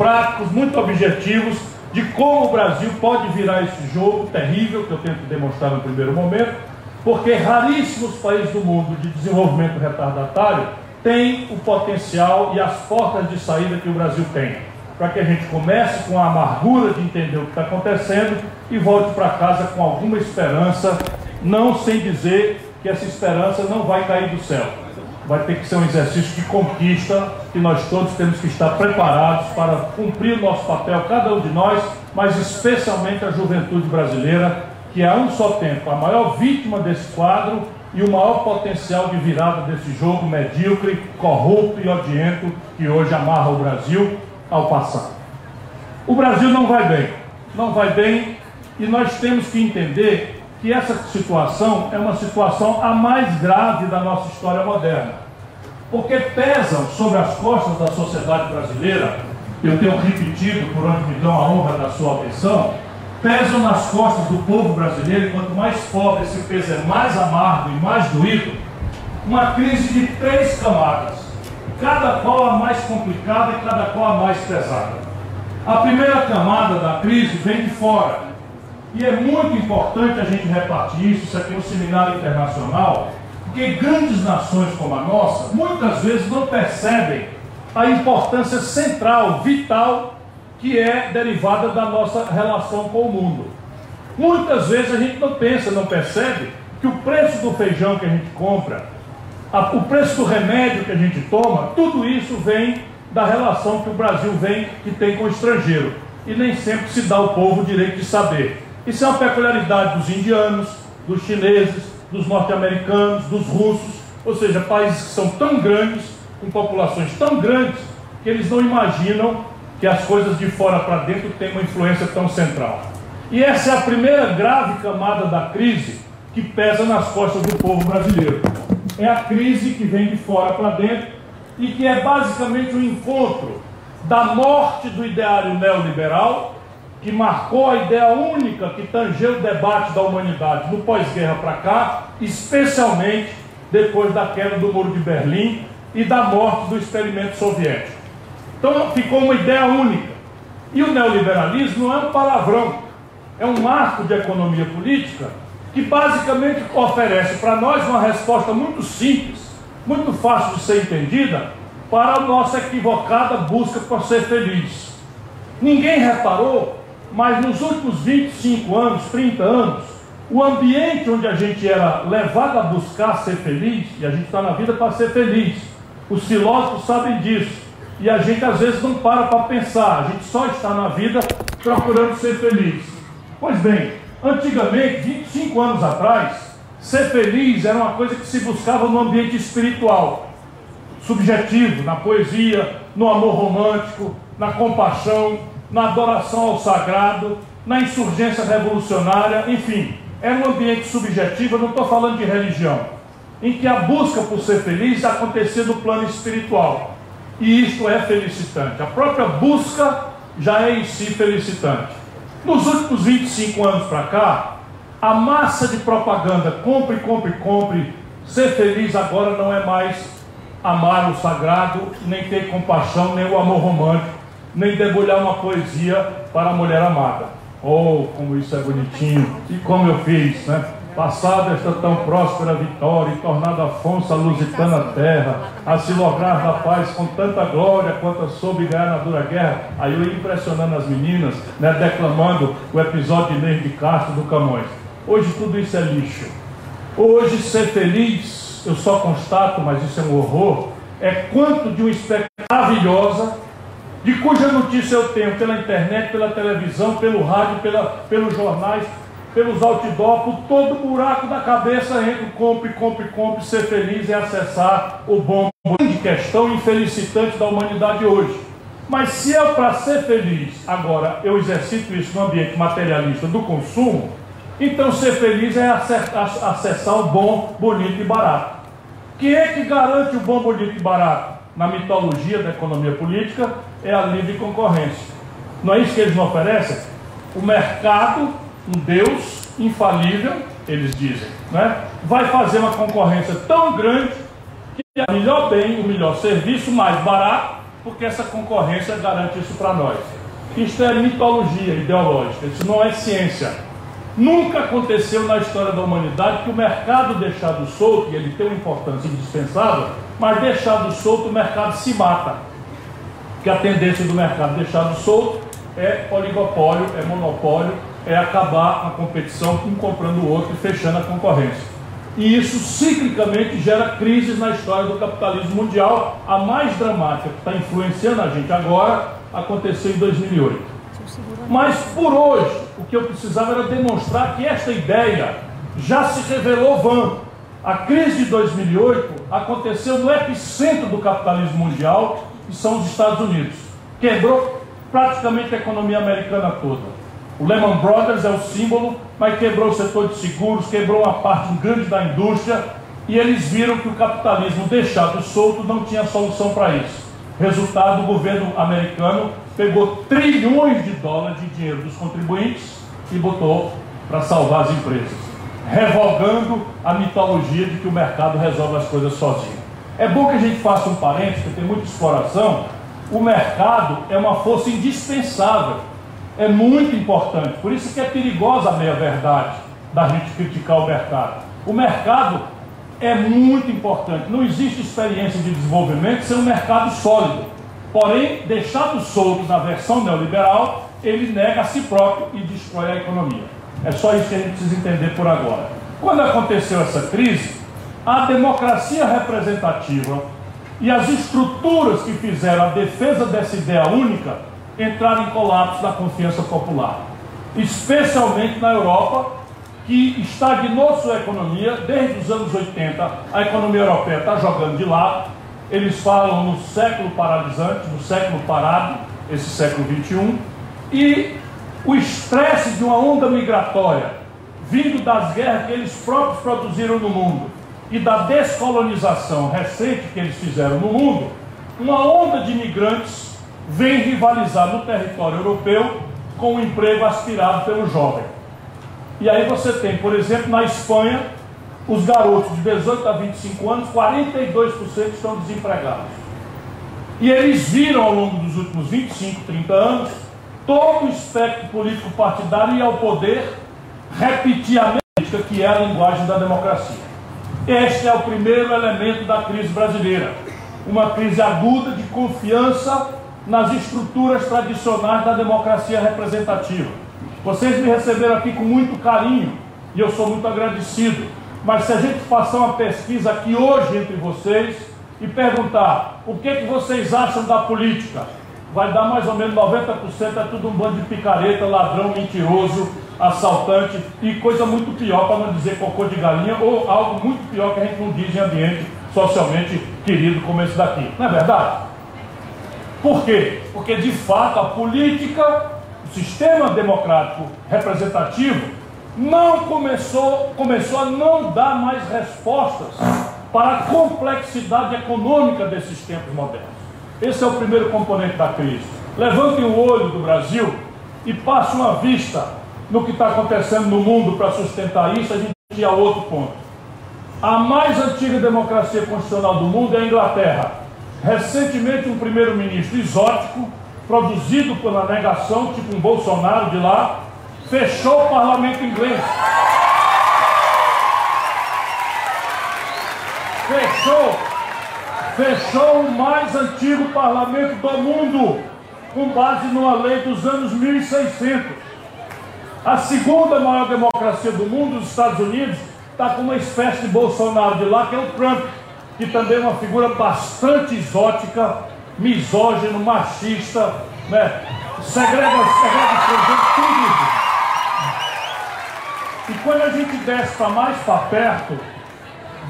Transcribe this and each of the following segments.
práticos, muito objetivos de como o Brasil pode virar esse jogo terrível que eu tento demonstrar no primeiro momento, porque raríssimos países do mundo de desenvolvimento retardatário têm o potencial e as portas de saída que o Brasil tem. Para que a gente comece com a amargura de entender o que está acontecendo e volte para casa com alguma esperança, não sem dizer que essa esperança não vai cair do céu vai ter que ser um exercício de conquista que nós todos temos que estar preparados para cumprir o nosso papel, cada um de nós, mas especialmente a juventude brasileira, que é a um só tempo a maior vítima desse quadro e o maior potencial de virada desse jogo medíocre, corrupto e odiento que hoje amarra o Brasil ao passado. O Brasil não vai bem, não vai bem e nós temos que entender que essa situação é uma situação a mais grave da nossa história moderna. Porque pesam sobre as costas da sociedade brasileira, eu tenho repetido por onde me dão a honra da sua atenção, pesam nas costas do povo brasileiro, e quanto mais pobre esse peso é mais amargo e mais doído, uma crise de três camadas, cada qual a mais complicada e cada qual a mais pesada. A primeira camada da crise vem de fora, e é muito importante a gente repartir isso, isso aqui é um seminário internacional, porque grandes nações como a nossa, muitas vezes não percebem a importância central, vital, que é derivada da nossa relação com o mundo. Muitas vezes a gente não pensa, não percebe que o preço do feijão que a gente compra, a, o preço do remédio que a gente toma, tudo isso vem da relação que o Brasil vem que tem com o estrangeiro. E nem sempre se dá ao povo o direito de saber. Isso é uma peculiaridade dos indianos, dos chineses, dos norte-americanos, dos russos, ou seja, países que são tão grandes, com populações tão grandes, que eles não imaginam que as coisas de fora para dentro têm uma influência tão central. E essa é a primeira grave camada da crise que pesa nas costas do povo brasileiro. É a crise que vem de fora para dentro e que é basicamente o um encontro da morte do ideário neoliberal que marcou a ideia única que tangeu o debate da humanidade no pós-guerra para cá, especialmente depois da queda do Muro de Berlim e da morte do experimento soviético. Então ficou uma ideia única. E o neoliberalismo não é um palavrão, é um marco de economia política que basicamente oferece para nós uma resposta muito simples, muito fácil de ser entendida para a nossa equivocada busca por ser feliz. Ninguém reparou mas nos últimos 25 anos, 30 anos, o ambiente onde a gente era levado a buscar ser feliz, e a gente está na vida para ser feliz, os filósofos sabem disso, e a gente às vezes não para para pensar, a gente só está na vida procurando ser feliz. Pois bem, antigamente, 25 anos atrás, ser feliz era uma coisa que se buscava no ambiente espiritual, subjetivo, na poesia, no amor romântico, na compaixão, na adoração ao sagrado, na insurgência revolucionária, enfim, era um ambiente subjetivo, eu não estou falando de religião, em que a busca por ser feliz acontecia no plano espiritual. E isto é felicitante. A própria busca já é em si felicitante. Nos últimos 25 anos para cá, a massa de propaganda compre, compre, compre, ser feliz agora não é mais amar o sagrado, nem ter compaixão, nem o amor romântico nem debulhar uma poesia para a mulher amada. Oh, como isso é bonitinho! E como eu fiz, né? Passada esta tão próspera vitória, e tornado Afonso a lusitana terra, a se lograr da paz com tanta glória quanto soube ganhar na dura guerra. Aí eu impressionando as meninas, né, declamando o episódio de Inês de Castro do Camões. Hoje tudo isso é lixo. Hoje ser feliz, eu só constato, mas isso é um horror, é quanto de uma expectativa maravilhosa de cuja notícia eu tenho pela internet, pela televisão, pelo rádio, pela, pelos jornais, pelos outdoor, por todo o buraco da cabeça entre compre, compre, compre, ser feliz e acessar o bom. Grande questão infelicitante da humanidade hoje. Mas se eu, para ser feliz, agora eu exercito isso no ambiente materialista do consumo, então ser feliz é acessar o bom, bonito e barato. Quem é que garante o bom, bonito e barato? Na mitologia da economia política, é a livre concorrência. Não é isso que eles não oferecem? O mercado, um Deus infalível, eles dizem, né? vai fazer uma concorrência tão grande que é o melhor bem, o melhor serviço, mais barato, porque essa concorrência garante isso para nós. Isto é mitologia ideológica, isso não é ciência. Nunca aconteceu na história da humanidade que o mercado deixado solto, e ele tem uma importância indispensável, mas deixado solto o mercado se mata. Que a tendência do mercado deixado solto é oligopólio, é monopólio, é acabar a competição um comprando o outro e fechando a concorrência. E isso ciclicamente gera crises na história do capitalismo mundial. A mais dramática que está influenciando a gente agora aconteceu em 2008. Mas por hoje, o que eu precisava era demonstrar que esta ideia já se revelou vã. A crise de 2008 aconteceu no epicentro do capitalismo mundial, que são os Estados Unidos. Quebrou praticamente a economia americana toda. O Lehman Brothers é o símbolo, mas quebrou o setor de seguros, quebrou uma parte grande da indústria e eles viram que o capitalismo deixado solto não tinha solução para isso. Resultado, o governo americano pegou trilhões de dólares de dinheiro dos contribuintes e botou para salvar as empresas, revogando a mitologia de que o mercado resolve as coisas sozinho. É bom que a gente faça um parênteses, porque tem muita exploração. O mercado é uma força indispensável é muito importante. Por isso que é perigosa a meia-verdade da gente criticar o mercado. O mercado é muito importante. Não existe experiência de desenvolvimento sem um mercado sólido. Porém, deixado solto na versão neoliberal, ele nega a si próprio e destrói a economia. É só isso que a gente precisa entender por agora. Quando aconteceu essa crise, a democracia representativa e as estruturas que fizeram a defesa dessa ideia única entraram em colapso da confiança popular, especialmente na Europa, que estagnou sua economia desde os anos 80. A economia europeia está jogando de lado. Eles falam no século paralisante, no século parado, esse século 21, e o estresse de uma onda migratória vindo das guerras que eles próprios produziram no mundo e da descolonização recente que eles fizeram no mundo, uma onda de imigrantes vem rivalizar no território europeu com o emprego aspirado pelo jovem. E aí você tem, por exemplo, na Espanha, os garotos de 18 a 25 anos, 42% estão desempregados. E eles viram ao longo dos últimos 25, 30 anos, todo o espectro político partidário e ao poder repetir a política que é a linguagem da democracia. Este é o primeiro elemento da crise brasileira. Uma crise aguda de confiança nas estruturas tradicionais da democracia representativa. Vocês me receberam aqui com muito carinho e eu sou muito agradecido. Mas se a gente passar uma pesquisa aqui hoje entre vocês e perguntar o que, que vocês acham da política, vai dar mais ou menos 90% é tudo um bando de picareta, ladrão, mentiroso, assaltante e coisa muito pior, para não dizer cocô de galinha, ou algo muito pior que a gente não diz em ambiente socialmente querido como esse daqui. Não é verdade? Por quê? Porque de fato a política, o sistema democrático representativo, não começou, começou a não dar mais respostas para a complexidade econômica desses tempos modernos. Esse é o primeiro componente da crise. Levantem o olho do Brasil e passem uma vista no que está acontecendo no mundo para sustentar isso, a gente ia a outro ponto. A mais antiga democracia constitucional do mundo é a Inglaterra. Recentemente, um primeiro-ministro exótico, produzido pela negação, tipo um Bolsonaro de lá, fechou o parlamento inglês. Fechou, fechou o mais antigo parlamento do mundo, com base numa lei dos anos 1600. A segunda maior democracia do mundo, os Estados Unidos, está com uma espécie de Bolsonaro de lá, que é o Trump que também é uma figura bastante exótica, misógino, machista, né? segrega, segrega tudo isso. E quando a gente desce para mais para perto,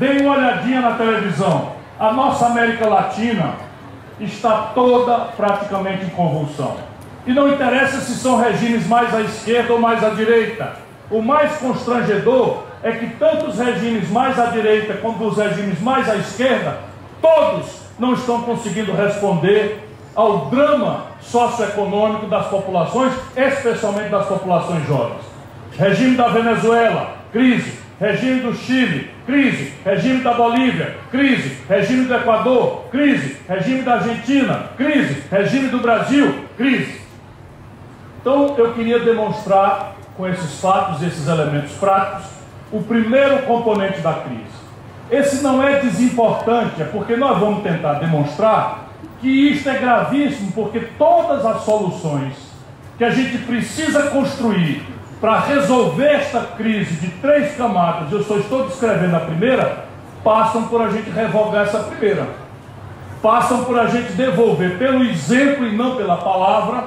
dê uma olhadinha na televisão. A nossa América Latina está toda praticamente em convulsão. E não interessa se são regimes mais à esquerda ou mais à direita. O mais constrangedor é que tanto os regimes mais à direita quanto os regimes mais à esquerda, todos não estão conseguindo responder ao drama socioeconômico das populações, especialmente das populações jovens. Regime da Venezuela, crise. Regime do Chile, crise, regime da Bolívia, crise, regime do Equador, crise, regime da Argentina, crise, regime do Brasil, crise. Então eu queria demonstrar com esses fatos, esses elementos práticos, o primeiro componente da crise. Esse não é desimportante, é porque nós vamos tentar demonstrar que isto é gravíssimo, porque todas as soluções que a gente precisa construir para resolver esta crise de três camadas, eu só estou descrevendo a primeira, passam por a gente revogar essa primeira. Passam por a gente devolver pelo exemplo e não pela palavra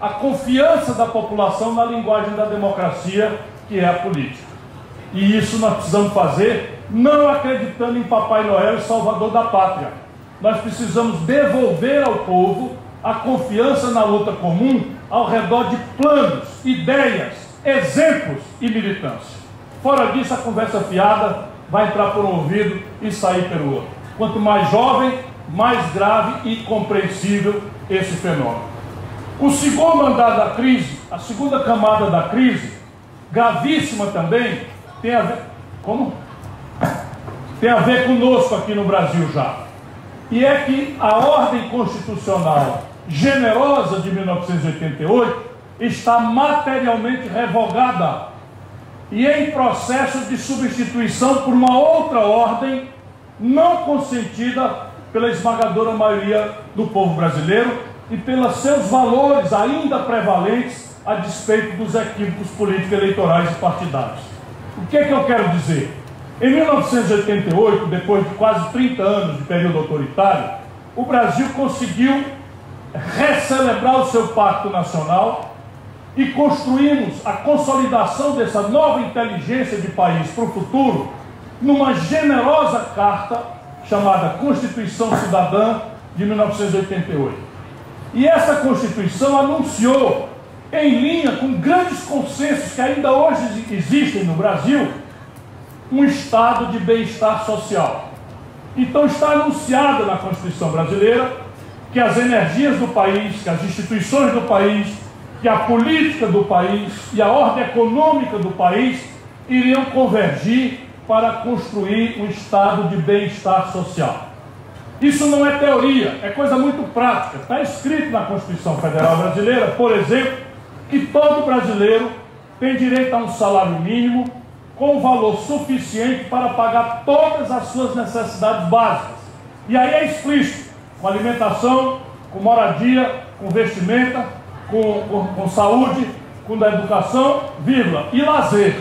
a confiança da população na linguagem da democracia, que é a política. E isso nós precisamos fazer não acreditando em Papai Noel e Salvador da Pátria. Nós precisamos devolver ao povo a confiança na luta comum ao redor de planos, ideias, exemplos e militância. Fora disso, a conversa fiada vai entrar por um ouvido e sair pelo outro. Quanto mais jovem, mais grave e compreensível esse fenômeno. O segundo andar da crise, a segunda camada da crise, gravíssima também, tem a ver. Como? Tem a ver conosco aqui no Brasil já. E é que a ordem constitucional generosa de 1988 está materialmente revogada e em processo de substituição por uma outra ordem não consentida pela esmagadora maioria do povo brasileiro e pelos seus valores ainda prevalentes a despeito dos equívocos políticos eleitorais e partidários. O que é que eu quero dizer? Em 1988, depois de quase 30 anos de período autoritário, o Brasil conseguiu recelebrar o seu pacto nacional e construímos a consolidação dessa nova inteligência de país para o futuro numa generosa carta chamada Constituição Cidadã de 1988. E essa Constituição anunciou, em linha com grandes consensos que ainda hoje existem no Brasil, um estado de bem-estar social. Então está anunciada na Constituição brasileira que as energias do país, que as instituições do país, que a política do país e a ordem econômica do país iriam convergir para construir um estado de bem-estar social. Isso não é teoria, é coisa muito prática. Está escrito na Constituição Federal Brasileira, por exemplo, que todo brasileiro tem direito a um salário mínimo com valor suficiente para pagar todas as suas necessidades básicas. E aí é explícito, com alimentação, com moradia, com vestimenta, com, com, com saúde, com da educação, vírgula, e lazer.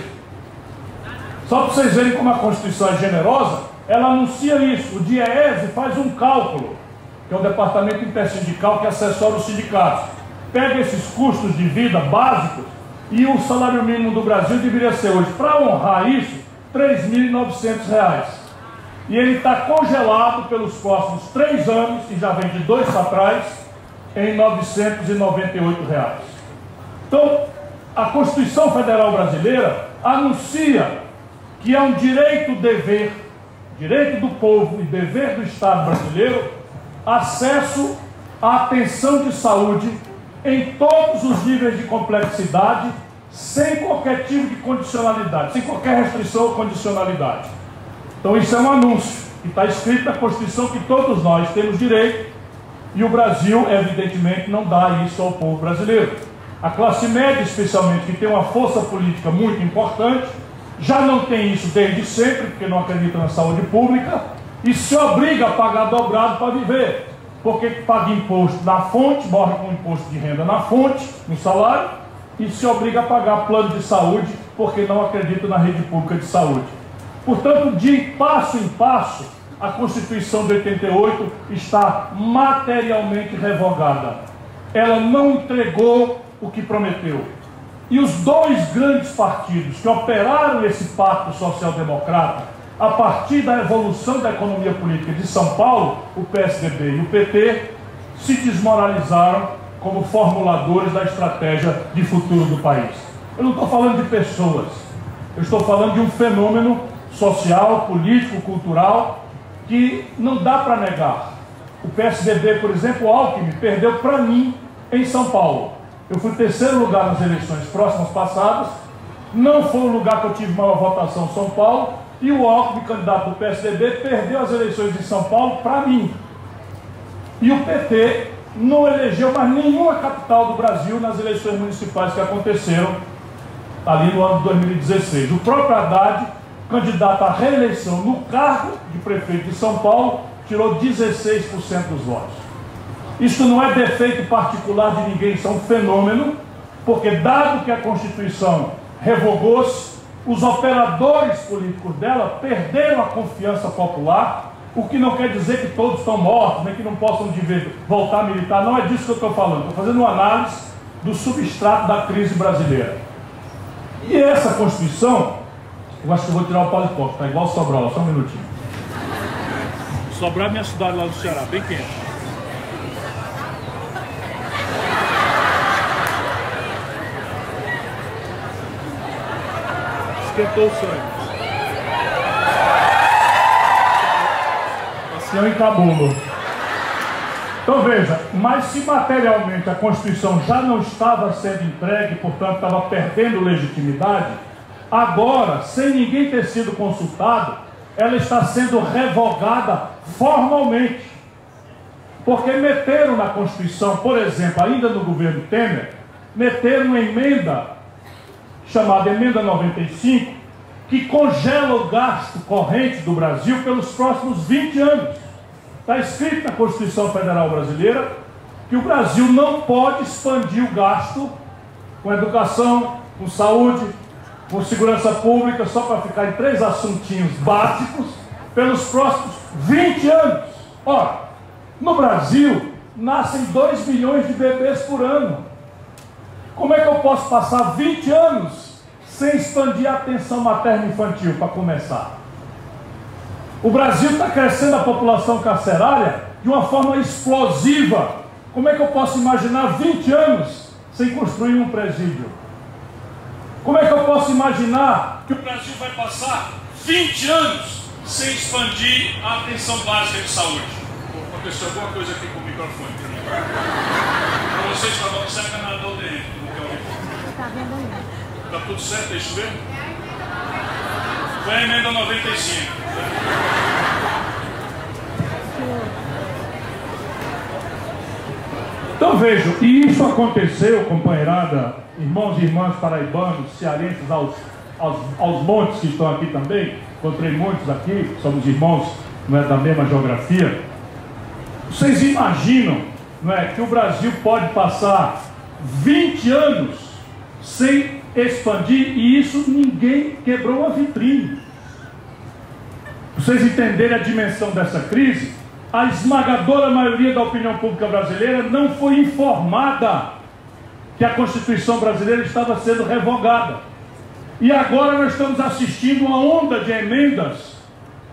Só para vocês verem como a Constituição é generosa, ela anuncia isso. O DIEESE faz um cálculo, que é o departamento intersindical que assessora os sindicatos. Pega esses custos de vida básicos e o salário mínimo do Brasil deveria ser hoje, para honrar isso, R$ 3.900. E ele está congelado pelos próximos três anos, e já vem de dois para trás, em 998 reais. Então, a Constituição Federal Brasileira anuncia que é um direito dever, direito do povo e dever do Estado brasileiro, acesso à atenção de saúde em todos os níveis de complexidade, sem qualquer tipo de condicionalidade, sem qualquer restrição ou condicionalidade. Então isso é um anúncio que está escrito na Constituição que todos nós temos direito e o Brasil, evidentemente, não dá isso ao povo brasileiro. A classe média, especialmente, que tem uma força política muito importante, já não tem isso desde sempre, porque não acredita na saúde pública, e se obriga a pagar dobrado para viver. Porque paga imposto na fonte, morre com imposto de renda na fonte, no salário, e se obriga a pagar plano de saúde, porque não acredita na rede pública de saúde. Portanto, de passo em passo, a Constituição de 88 está materialmente revogada. Ela não entregou o que prometeu. E os dois grandes partidos que operaram esse pacto social-democrata, a partir da evolução da economia política de São Paulo, o PSDB e o PT, se desmoralizaram como formuladores da estratégia de futuro do país. Eu não estou falando de pessoas, eu estou falando de um fenômeno social, político, cultural que não dá para negar. O PSDB, por exemplo, o Alckmin, perdeu para mim em São Paulo. Eu fui terceiro lugar nas eleições próximas passadas. Não foi o lugar que eu tive maior votação São Paulo, E o Alckmin, candidato do PSDB, perdeu as eleições em São Paulo para mim. E o PT não elegeu mais nenhuma capital do Brasil nas eleições municipais que aconteceram ali no ano de 2016. O próprio Haddad, candidato à reeleição no cargo de prefeito de São Paulo, tirou 16% dos votos. Isso não é defeito particular de ninguém, isso é um fenômeno, porque dado que a Constituição revogou-se, os operadores políticos dela perderam a confiança popular, o que não quer dizer que todos estão mortos, nem que não possam voltar a militar, não é disso que eu estou falando, estou fazendo uma análise do substrato da crise brasileira. E essa Constituição, eu acho que eu vou tirar o paletó, está igual Sobral, só um minutinho. Sobral é minha cidade lá no Ceará, bem quente. esquentou o sangue. Assim eu encabulo. Então veja, mas se materialmente a Constituição já não estava sendo entregue, portanto estava perdendo legitimidade, agora, sem ninguém ter sido consultado, ela está sendo revogada formalmente. Porque meteram na Constituição, por exemplo, ainda no governo Temer, meteram uma emenda chamada Emenda 95, que congela o gasto corrente do Brasil pelos próximos 20 anos. Está escrito na Constituição Federal Brasileira que o Brasil não pode expandir o gasto com educação, com saúde, com segurança pública, só para ficar em três assuntinhos básicos, pelos próximos 20 anos. Ora, no Brasil, nascem 2 milhões de bebês por ano. Como é que eu posso passar 20 anos sem expandir a atenção materno-infantil, para começar? O Brasil está crescendo a população carcerária de uma forma explosiva. Como é que eu posso imaginar 20 anos sem construir um presídio? Como é que eu posso imaginar que o Brasil vai passar 20 anos sem expandir a atenção básica de saúde? Aconteceu alguma coisa aqui com o microfone para vocês estavam no sacanador dele. Está tudo certo, é isso mesmo? Foi a emenda 95. Então vejam, e isso aconteceu, companheirada, irmãos e irmãs paraibanos, cearenses aos, aos, aos montes que estão aqui também, encontrei muitos aqui, somos irmãos não é, da mesma geografia. Vocês imaginam não é, que o Brasil pode passar 20 anos sem expandir, e isso ninguém quebrou a vitrine. vocês entenderem a dimensão dessa crise, a esmagadora maioria da opinião pública brasileira não foi informada que a Constituição brasileira estava sendo revogada. E agora nós estamos assistindo uma onda de emendas,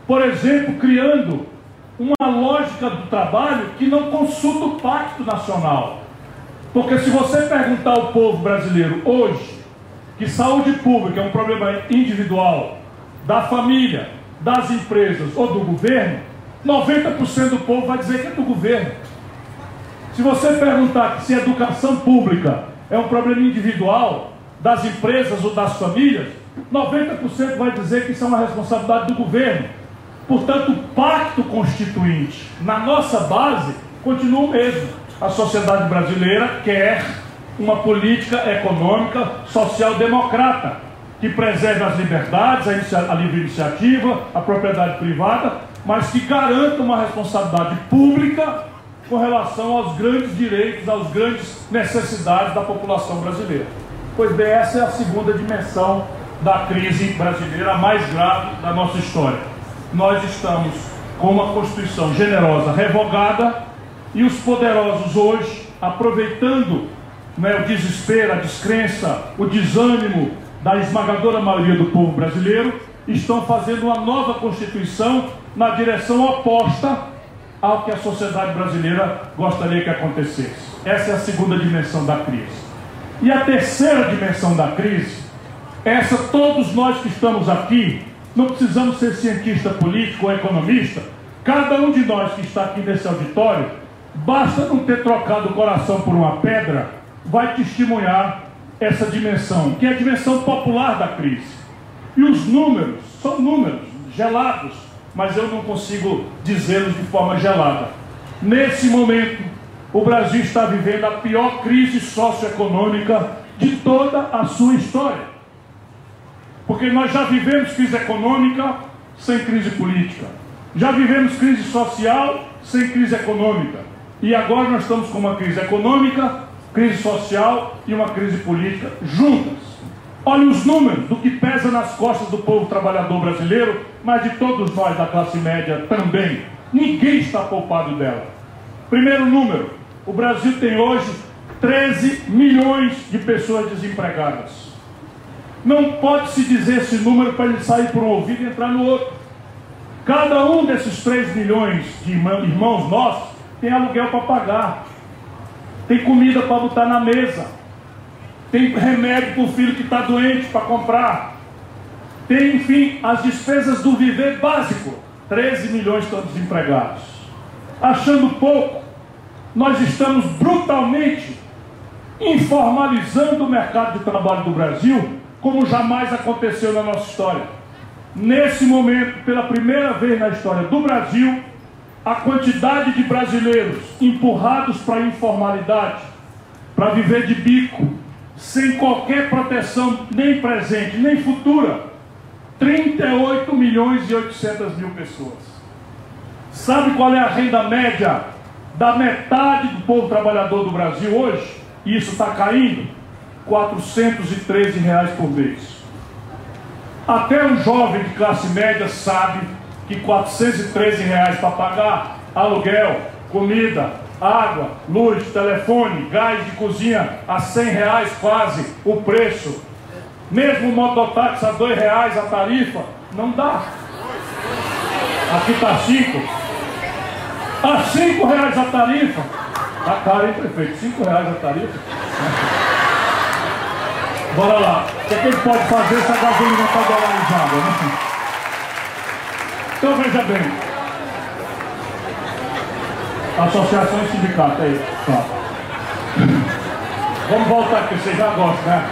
por exemplo, criando uma lógica do trabalho que não consulta o Pacto Nacional. Porque se você perguntar ao povo brasileiro hoje que saúde pública é um problema individual, da família, das empresas ou do governo, 90% do povo vai dizer que é do governo. Se você perguntar se educação pública é um problema individual, das empresas ou das famílias, 90% vai dizer que isso é uma responsabilidade do governo. Portanto, o pacto constituinte na nossa base continua o mesmo a sociedade brasileira quer uma política econômica social-democrata, que preserve as liberdades, a, a livre iniciativa, a propriedade privada, mas que garanta uma responsabilidade pública com relação aos grandes direitos, às grandes necessidades da população brasileira. Pois bem, essa é a segunda dimensão da crise brasileira, a mais grave da nossa história. Nós estamos com uma Constituição generosa revogada, e os poderosos hoje, aproveitando né, o desespero, a descrença, o desânimo da esmagadora maioria do povo brasileiro, estão fazendo uma nova Constituição na direção oposta ao que a sociedade brasileira gostaria que acontecesse. Essa é a segunda dimensão da crise. E a terceira dimensão da crise, essa todos nós que estamos aqui, não precisamos ser cientista político ou economista, cada um de nós que está aqui nesse auditório Basta não ter trocado o coração por uma pedra, vai testemunhar essa dimensão, que é a dimensão popular da crise. E os números são números. gelados, mas eu não consigo dizê-los de forma gelada. Nesse momento, o Brasil está vivendo a pior crise socioeconômica de toda a sua história. Porque nós já vivemos crise econômica sem crise política. Já vivemos crise social sem crise econômica. E agora nós estamos com uma crise econômica, crise social e uma crise política juntas. Olha os números do que pesa nas costas do povo trabalhador brasileiro, mas de todos nós da classe média também. Ninguém está poupado dela. Primeiro número: o Brasil tem hoje 13 milhões de pessoas desempregadas. Não pode se dizer esse número para ele sair por um ouvido e entrar no outro. Cada um desses 3 milhões de irmãos nossos tem aluguel para pagar, tem comida para botar na mesa, tem remédio para o filho que está doente para comprar, tem, enfim, as despesas do viver básico. 13 milhões estão desempregados. Achando pouco, nós estamos brutalmente informalizando o mercado de trabalho do Brasil como jamais aconteceu na nossa história. Nesse momento, pela primeira vez na história do Brasil, a quantidade de brasileiros empurrados para a informalidade, para viver de bico, sem qualquer proteção, nem presente, nem futura, 38 milhões e 800 mil pessoas. Sabe qual é a renda média da metade do povo trabalhador do Brasil hoje? E isso está caindo? 413 reais por mês. Até um jovem de classe média sabe que 413 reais para pagar aluguel, comida, água, luz, telefone, gás de cozinha a 100 reais quase o preço. Mesmo o mototáxi a 2 reais a tarifa, não dá. Aqui está 5. A 5 reais a tarifa. Está caro, hein, prefeito? 5 reais a tarifa. Bora lá. O que, é que ele pode fazer se a gasolina está dolarizada, né? Então veja bem. Associação e sindicato, aí. Tá. Vamos voltar aqui, você já gosta, né?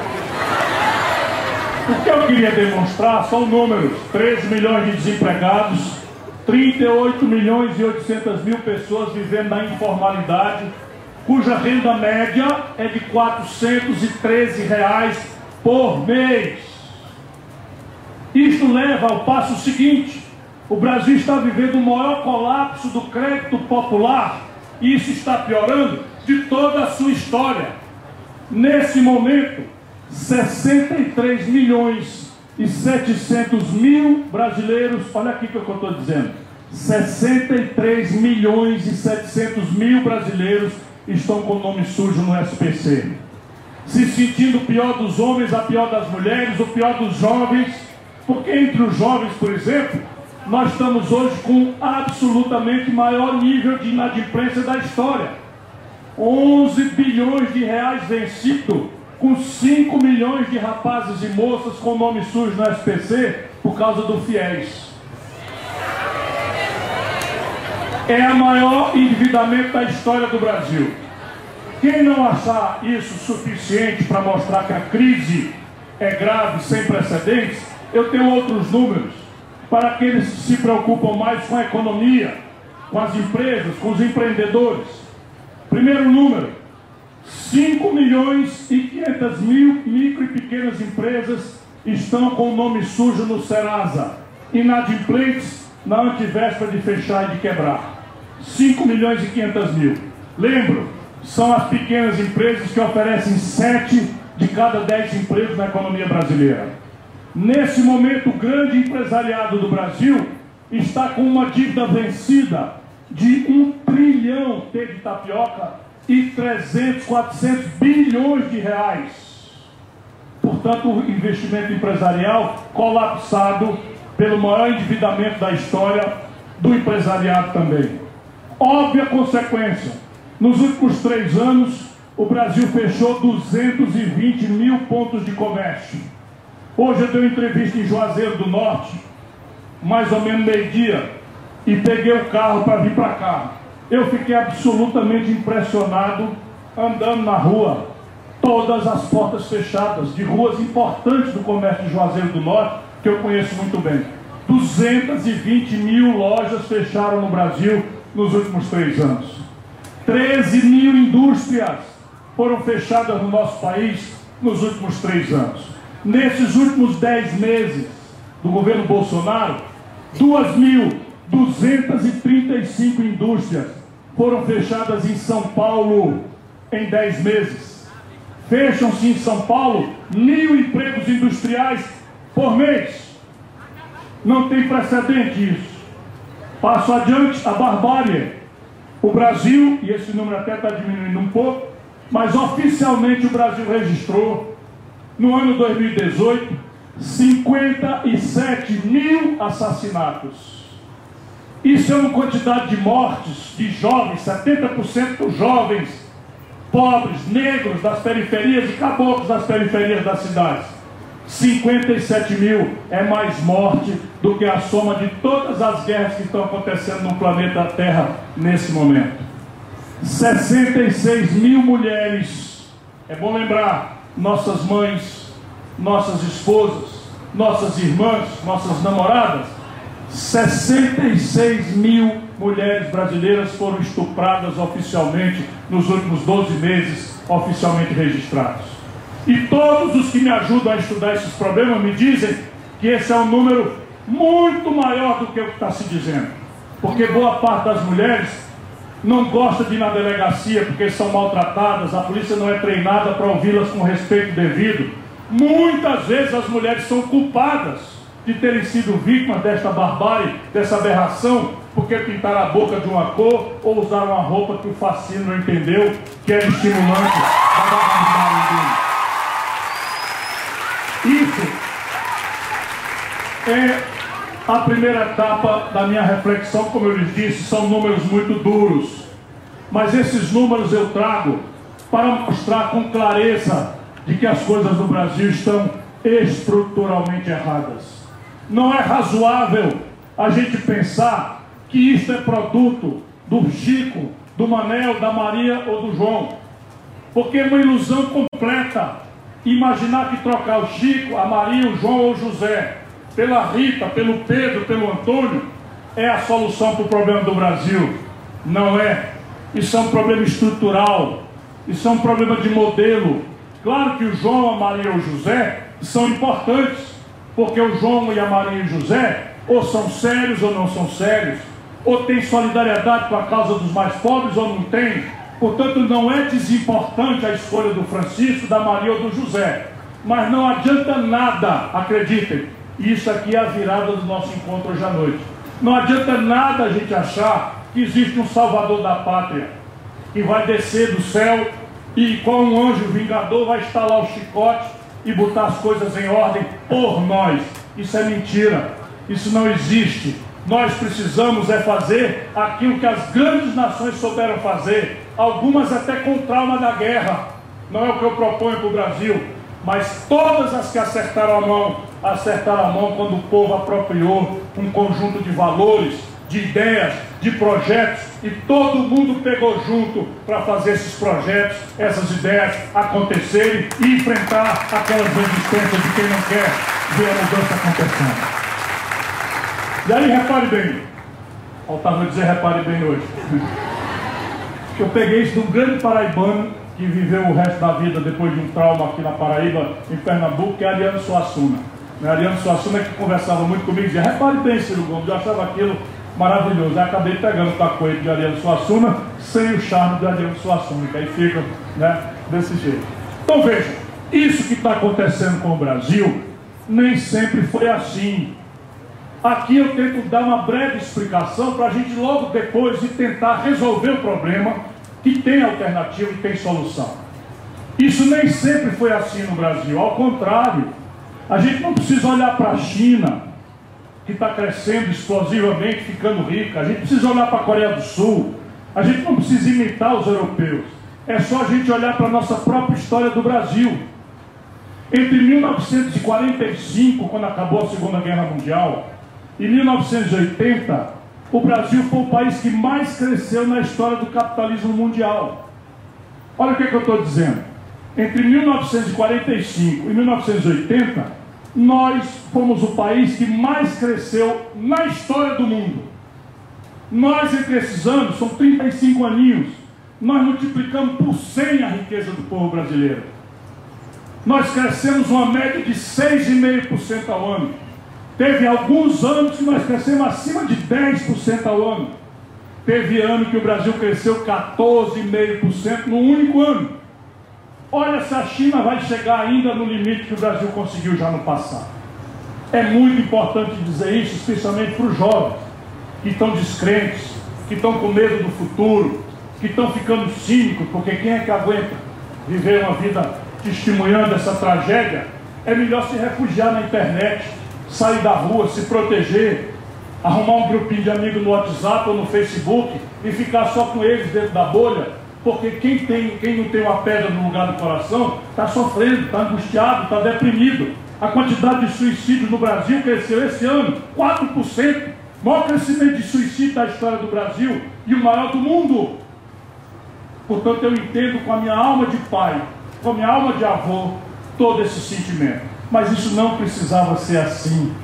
O que eu queria demonstrar são números: 13 milhões de desempregados, 38 milhões e 800 mil pessoas vivendo na informalidade, cuja renda média é de 413 reais por mês. Isto leva ao passo seguinte: o Brasil está vivendo o maior colapso do crédito popular, e isso está piorando de toda a sua história. Nesse momento, 63 milhões e 700 mil brasileiros, olha aqui o que eu estou dizendo, 63 milhões e 700 mil brasileiros estão com o nome sujo no SPC. Se sentindo o pior dos homens, a pior das mulheres, o pior dos jovens, porque entre os jovens, por exemplo, nós estamos hoje com absolutamente maior nível de inadimplência da história. 11 bilhões de reais vencido, com 5 milhões de rapazes e moças com nome sujo no SPC por causa do FIES. é a maior endividamento da história do Brasil. Quem não achar isso suficiente para mostrar que a crise é grave, sem precedentes, eu tenho outros números para aqueles que se preocupam mais com a economia, com as empresas, com os empreendedores. Primeiro número: 5 milhões e 500 mil micro e pequenas empresas estão com o nome sujo no Serasa, inadimplentes na antivéspera de fechar e de quebrar. 5 milhões e 500 mil. Lembro, são as pequenas empresas que oferecem 7 de cada 10 empregos na economia brasileira. Nesse momento, o grande empresariado do Brasil está com uma dívida vencida de 1 trilhão de tapioca e 300, 400 bilhões de reais. Portanto, o investimento empresarial colapsado pelo maior endividamento da história do empresariado também. Óbvia consequência: nos últimos três anos, o Brasil fechou 220 mil pontos de comércio. Hoje eu uma entrevista em Juazeiro do Norte, mais ou menos meio-dia, e peguei o carro para vir para cá. Eu fiquei absolutamente impressionado andando na rua, todas as portas fechadas, de ruas importantes do comércio de Juazeiro do Norte, que eu conheço muito bem. 220 mil lojas fecharam no Brasil nos últimos três anos. 13 mil indústrias foram fechadas no nosso país nos últimos três anos. Nesses últimos dez meses do governo Bolsonaro, 2.235 indústrias foram fechadas em São Paulo em dez meses. Fecham-se em São Paulo mil empregos industriais por mês. Não tem precedente isso. Passo adiante a barbárie. O Brasil, e esse número até está diminuindo um pouco, mas oficialmente o Brasil registrou no ano 2018 57 mil assassinatos. Isso é uma quantidade de mortes de jovens, 70% jovens, pobres, negros das periferias e caboclos das periferias das cidades. 57 mil é mais morte do que a soma de todas as guerras que estão acontecendo no planeta Terra nesse momento. 66 mil mulheres, é bom lembrar, nossas mães, nossas esposas, nossas irmãs, nossas namoradas, 66 mil mulheres brasileiras foram estupradas oficialmente nos últimos 12 meses, oficialmente registrados. E todos os que me ajudam a estudar esses problemas me dizem que esse é um número muito maior do que o que está se dizendo. Porque boa parte das mulheres não gosta de ir na delegacia porque são maltratadas, a polícia não é treinada para ouvi-las com respeito devido. Muitas vezes as mulheres são culpadas de terem sido vítimas desta barbárie, dessa aberração, porque pintaram a boca de uma cor ou usaram uma roupa que o fascínio não entendeu, que era estimulante da barbaridade Isso é a primeira etapa da minha reflexão, como eu lhes disse, são números muito duros. Mas esses números eu trago para mostrar com clareza de que as coisas no Brasil estão estruturalmente erradas. Não é razoável a gente pensar que isto é produto do Chico, do Manel, da Maria ou do João. Porque é uma ilusão completa imaginar que trocar o Chico, a Maria, o João ou o José pela Rita, pelo Pedro, pelo Antônio, é a solução para o problema do Brasil. Não é. Isso é um problema estrutural. Isso é um problema de modelo. Claro que o João, a Maria e o José são importantes, porque o João e a Maria e o José ou são sérios ou não são sérios, ou tem solidariedade com a causa dos mais pobres ou não tem. Portanto, não é desimportante a escolha do Francisco, da Maria ou do José. Mas não adianta nada, acreditem, isso aqui é a virada do nosso encontro hoje à noite. Não adianta nada a gente achar que existe um salvador da pátria que vai descer do céu e com um anjo vingador vai estalar o chicote e botar as coisas em ordem por nós. Isso é mentira. Isso não existe. Nós precisamos é fazer aquilo que as grandes nações souberam fazer, algumas até com trauma da guerra. Não é o que eu proponho para o Brasil, mas todas as que acertaram a mão, acertaram a mão quando o povo apropriou um conjunto de valores, de ideias, de projetos, e todo mundo pegou junto para fazer esses projetos, essas ideias acontecerem e enfrentar aquelas resistências de quem não quer ver a mudança acontecendo. E aí, repare bem, faltava dizer repare bem hoje, que eu peguei isso de um grande paraibano que viveu o resto da vida depois de um trauma aqui na Paraíba, em Pernambuco, que é Ariano Suassuna. Né? Ariano Suassuna que conversava muito comigo dizia, repare bem, Ciro Gomes, eu achava aquilo maravilhoso. Eu acabei pegando o tacoete de Ariano Suassuna sem o charme de Ariano Suassuna, que aí fica né, desse jeito. Então veja, isso que está acontecendo com o Brasil nem sempre foi assim. Aqui eu tento dar uma breve explicação para a gente logo depois de tentar resolver o problema que tem alternativa e tem solução. Isso nem sempre foi assim no Brasil, ao contrário, a gente não precisa olhar para a China, que está crescendo explosivamente, ficando rica, a gente precisa olhar para a Coreia do Sul, a gente não precisa imitar os europeus, é só a gente olhar para a nossa própria história do Brasil. Entre 1945, quando acabou a Segunda Guerra Mundial, e 1980, o Brasil foi o país que mais cresceu na história do capitalismo mundial. Olha o que, é que eu estou dizendo. Entre 1945 e 1980, nós fomos o país que mais cresceu na história do mundo. Nós, entre esses anos, são 35 aninhos, nós multiplicamos por 100 a riqueza do povo brasileiro. Nós crescemos uma média de 6,5% ao ano. Teve alguns anos que nós crescemos acima de 10% ao ano. Teve ano que o Brasil cresceu 14,5% no único ano. Olha se a China vai chegar ainda no limite que o Brasil conseguiu já no passado. É muito importante dizer isso, especialmente para os jovens que estão descrentes, que estão com medo do futuro, que estão ficando cínicos, porque quem é que aguenta viver uma vida testemunhando essa tragédia? É melhor se refugiar na internet, sair da rua, se proteger, arrumar um grupinho de amigos no WhatsApp ou no Facebook e ficar só com eles dentro da bolha porque quem, tem, quem não tem uma pedra no lugar do coração está sofrendo, está angustiado, está deprimido. A quantidade de suicídios no Brasil cresceu esse ano 4%. Maior crescimento de suicídio da história do Brasil e o maior do mundo. Portanto, eu entendo com a minha alma de pai, com a minha alma de avô, todo esse sentimento. Mas isso não precisava ser assim.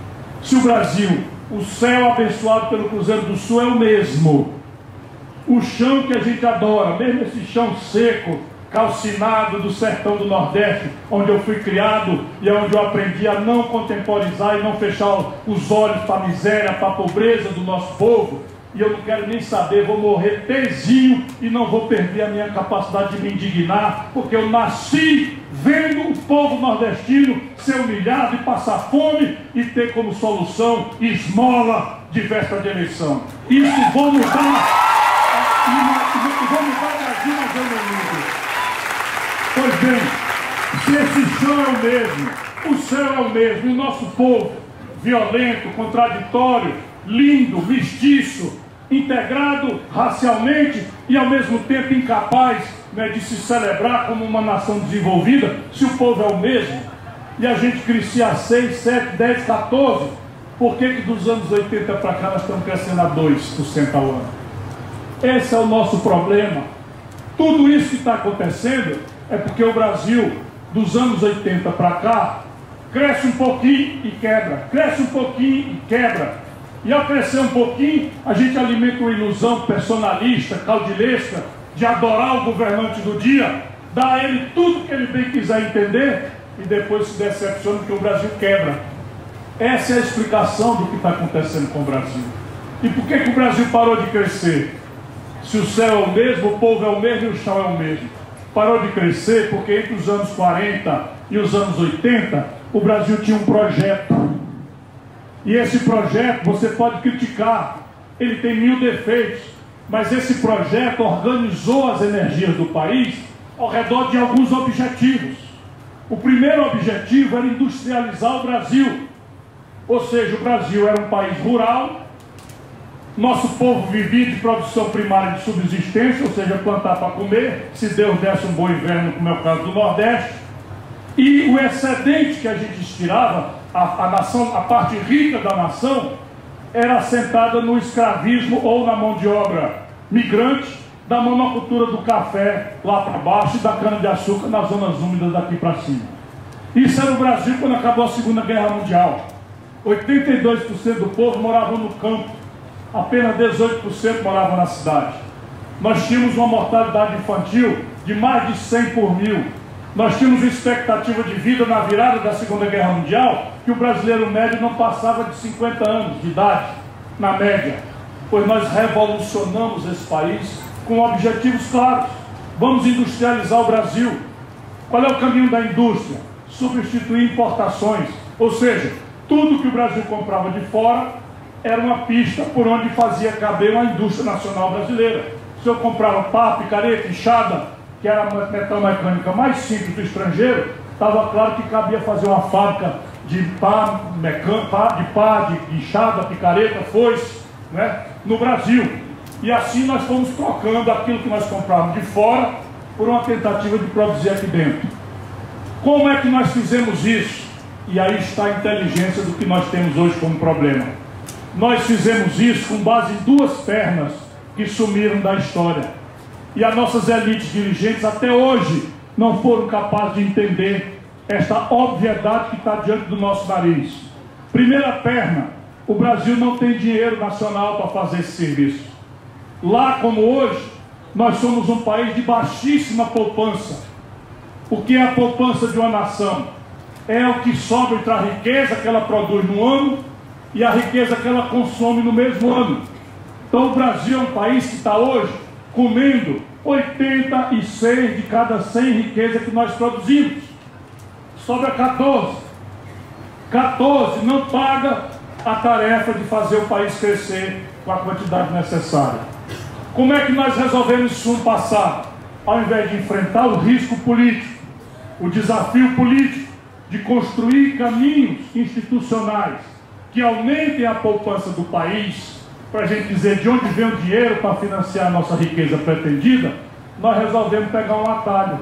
Se o Brasil, o céu abençoado pelo Cruzeiro do Sul é o mesmo, o chão que a gente adora, mesmo esse chão seco, calcinado do sertão do Nordeste, onde eu fui criado e onde eu aprendi a não contemporizar e não fechar os olhos para a miséria, para a pobreza do nosso povo. E eu não quero nem saber, vou morrer pezinho e não vou perder a minha capacidade de me indignar, porque eu nasci vendo o povo nordestino ser humilhado e passar fome e ter como solução esmola de véspera de eleição. Isso vou mudar e, vamos mas eu não Pois bem, se esse chão é o mesmo, o céu é o mesmo, e o nosso povo, violento, contraditório, lindo, mestiço, integrado racialmente e ao mesmo tempo incapaz né, de se celebrar como uma nação desenvolvida, se o povo é o mesmo, e a gente crescia a 6, 7, 10, 14, por que, que dos anos 80 para cá nós estamos crescendo a 2% ao ano? Esse é o nosso problema. Tudo isso que está acontecendo é porque o Brasil, dos anos 80 para cá, cresce um pouquinho e quebra, cresce um pouquinho e quebra. E ao crescer um pouquinho, a gente alimenta uma ilusão personalista, caudilesca, de adorar o governante do dia, dar a ele tudo que ele bem quiser entender e depois se decepciona porque o Brasil quebra. Essa é a explicação do que está acontecendo com o Brasil. E por que, que o Brasil parou de crescer? Se o céu é o mesmo, o povo é o mesmo e o chão é o mesmo. Parou de crescer porque entre os anos 40 e os anos 80, o Brasil tinha um projeto. E esse projeto você pode criticar, ele tem mil defeitos, mas esse projeto organizou as energias do país ao redor de alguns objetivos. O primeiro objetivo era industrializar o Brasil. Ou seja, o Brasil era um país rural, nosso povo vivia de produção primária de subsistência, ou seja, plantar para comer, se Deus desse um bom inverno, como é o caso do Nordeste. E o excedente que a gente estirava, a, a, nação, a parte rica da nação, era assentada no escravismo ou na mão de obra migrante, da monocultura do café lá para baixo e da cana-de-açúcar nas zonas úmidas daqui para cima. Isso era o Brasil quando acabou a Segunda Guerra Mundial. 82% do povo morava no campo apenas 18% moravam na cidade. Nós tínhamos uma mortalidade infantil de mais de 100 por mil. Nós tínhamos uma expectativa de vida na virada da Segunda Guerra Mundial que o brasileiro médio não passava de 50 anos de idade, na média. Pois nós revolucionamos esse país com objetivos claros. Vamos industrializar o Brasil. Qual é o caminho da indústria? Substituir importações. Ou seja, tudo que o Brasil comprava de fora era uma pista por onde fazia caber uma indústria nacional brasileira. Se eu comprava pá, picareta, enxada, que era a metal mecânica mais simples do estrangeiro, estava claro que cabia fazer uma fábrica de pá, mecânica, pá, de pá, de enxada, picareta, foice, né, no Brasil. E assim nós fomos trocando aquilo que nós comprávamos de fora por uma tentativa de produzir aqui dentro. Como é que nós fizemos isso? E aí está a inteligência do que nós temos hoje como problema. Nós fizemos isso com base em duas pernas que sumiram da história. E as nossas elites dirigentes até hoje não foram capazes de entender esta obviedade que está diante do nosso nariz. Primeira perna, o Brasil não tem dinheiro nacional para fazer esse serviço. Lá como hoje, nós somos um país de baixíssima poupança. O que é a poupança de uma nação? É o que sobra entre a riqueza que ela produz no ano e a riqueza que ela consome no mesmo ano. Então o Brasil é um país que está hoje comendo 86 de cada 100 riquezas que nós produzimos. Sobra 14. 14 não paga a tarefa de fazer o país crescer com a quantidade necessária. Como é que nós resolvemos isso no passado? Ao invés de enfrentar o risco político, o desafio político de construir caminhos institucionais que aumentem a poupança do país, para a gente dizer de onde vem o dinheiro para financiar a nossa riqueza pretendida, nós resolvemos pegar um atalho.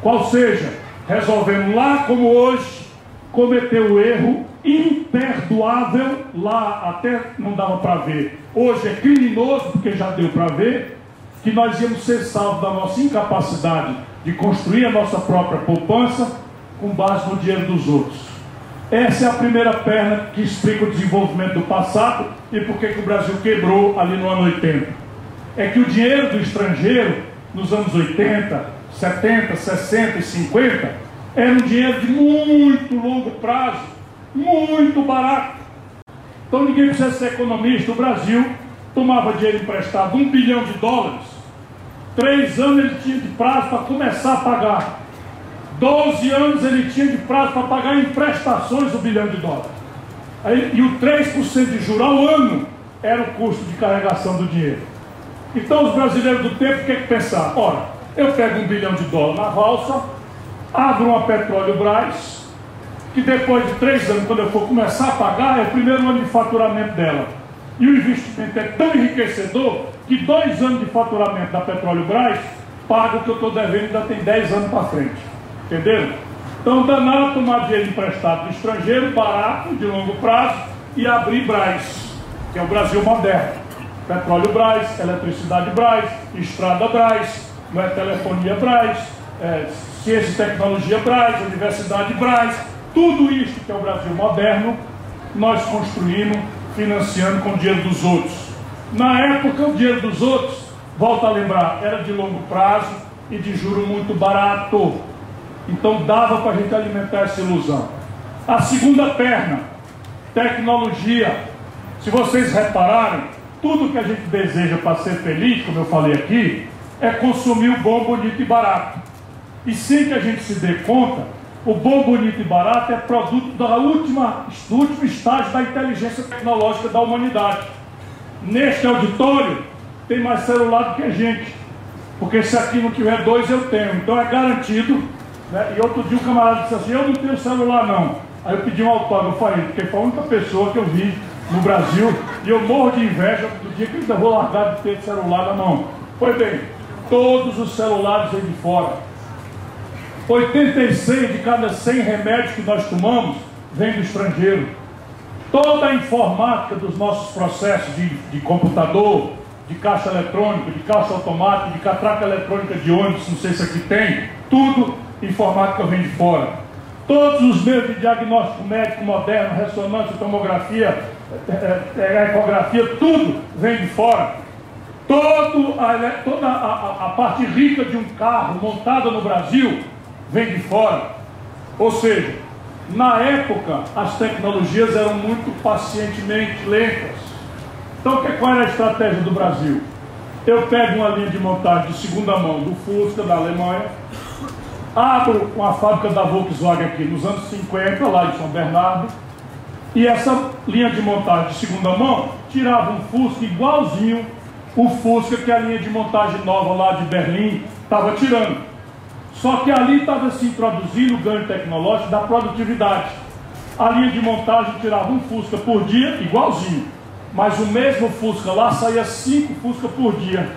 Qual seja, resolvemos lá como hoje cometer o erro imperdoável, lá até não dava para ver, hoje é criminoso porque já deu para ver, que nós íamos ser salvos da nossa incapacidade de construir a nossa própria poupança com base no dinheiro dos outros. Essa é a primeira perna que explica o desenvolvimento do passado e por que o Brasil quebrou ali no ano 80. É que o dinheiro do estrangeiro, nos anos 80, 70, 60 e 50, era um dinheiro de muito longo prazo, muito barato. Então ninguém precisa ser economista. O Brasil tomava dinheiro emprestado, um bilhão de dólares. Três anos ele tinha de prazo para começar a pagar. 12 anos ele tinha de prazo para pagar em prestações o bilhão de dólares. E o 3% de juros ao ano era o custo de carregação do dinheiro. Então os brasileiros do tempo, o que é que pensaram? Ora, eu pego um bilhão de dólares na valsa, abro uma Petróleo Brás, que depois de três anos, quando eu for começar a pagar, é o primeiro ano de faturamento dela. E o investimento é tão enriquecedor que dois anos de faturamento da Petróleo Brás paga o que eu estou devendo ainda tem 10 anos para frente. Entenderam? Então, danado tomar dinheiro emprestado do estrangeiro, barato, de longo prazo, e abrir Braz, que é o Brasil moderno. Petróleo Braz, eletricidade Braz, estrada Braz, é telefonia Braz, é, ciência e tecnologia Braz, universidade Braz, tudo isso que é o Brasil moderno, nós construímos, financiando com o dinheiro dos outros. Na época, o dinheiro dos outros, volta a lembrar, era de longo prazo e de juro muito barato. Então dava para a gente alimentar essa ilusão. A segunda perna, tecnologia. Se vocês repararem, tudo que a gente deseja para ser feliz, como eu falei aqui, é consumir o bom, bonito e barato. E sem que a gente se dê conta, o bom, bonito e barato é produto da última, do último estágio da inteligência tecnológica da humanidade. Neste auditório tem mais celular do que a gente. Porque se aqui não tiver dois, eu tenho. Então é garantido né? E outro dia o camarada disse assim, eu não tenho celular não. Aí eu pedi um autógrafo, falei, porque foi a única pessoa que eu vi no Brasil, e eu morro de inveja do dia que eu ainda vou largar de ter celular na mão. Pois bem, todos os celulares vêm de fora. 86 de cada 100 remédios que nós tomamos vem do estrangeiro. Toda a informática dos nossos processos de, de computador, de caixa eletrônica, de caixa automática, de catraca eletrônica de ônibus, não sei se aqui tem, tudo informática vem de fora. Todos os meios de diagnóstico médico moderno, ressonância, tomografia, é, é, é, ecografia, tudo vem de fora. Todo a, toda a, a, parte rica de um carro montada no Brasil vem de fora. Ou seja, na época as tecnologias eram muito pacientemente lentas. Então qual era a estratégia do Brasil? Eu pego uma linha de montagem de segunda mão do Fusca da Alemanha, abro uma fábrica da Volkswagen aqui nos anos 50, lá em São Bernardo, e essa linha de montagem de segunda mão tirava um Fusca igualzinho o Fusca que a linha de montagem nova lá de Berlim estava tirando. Só que ali estava se introduzindo o ganho tecnológico da produtividade. A linha de montagem tirava um Fusca por dia, igualzinho. Mas o mesmo Fusca lá saía cinco Fusca por dia.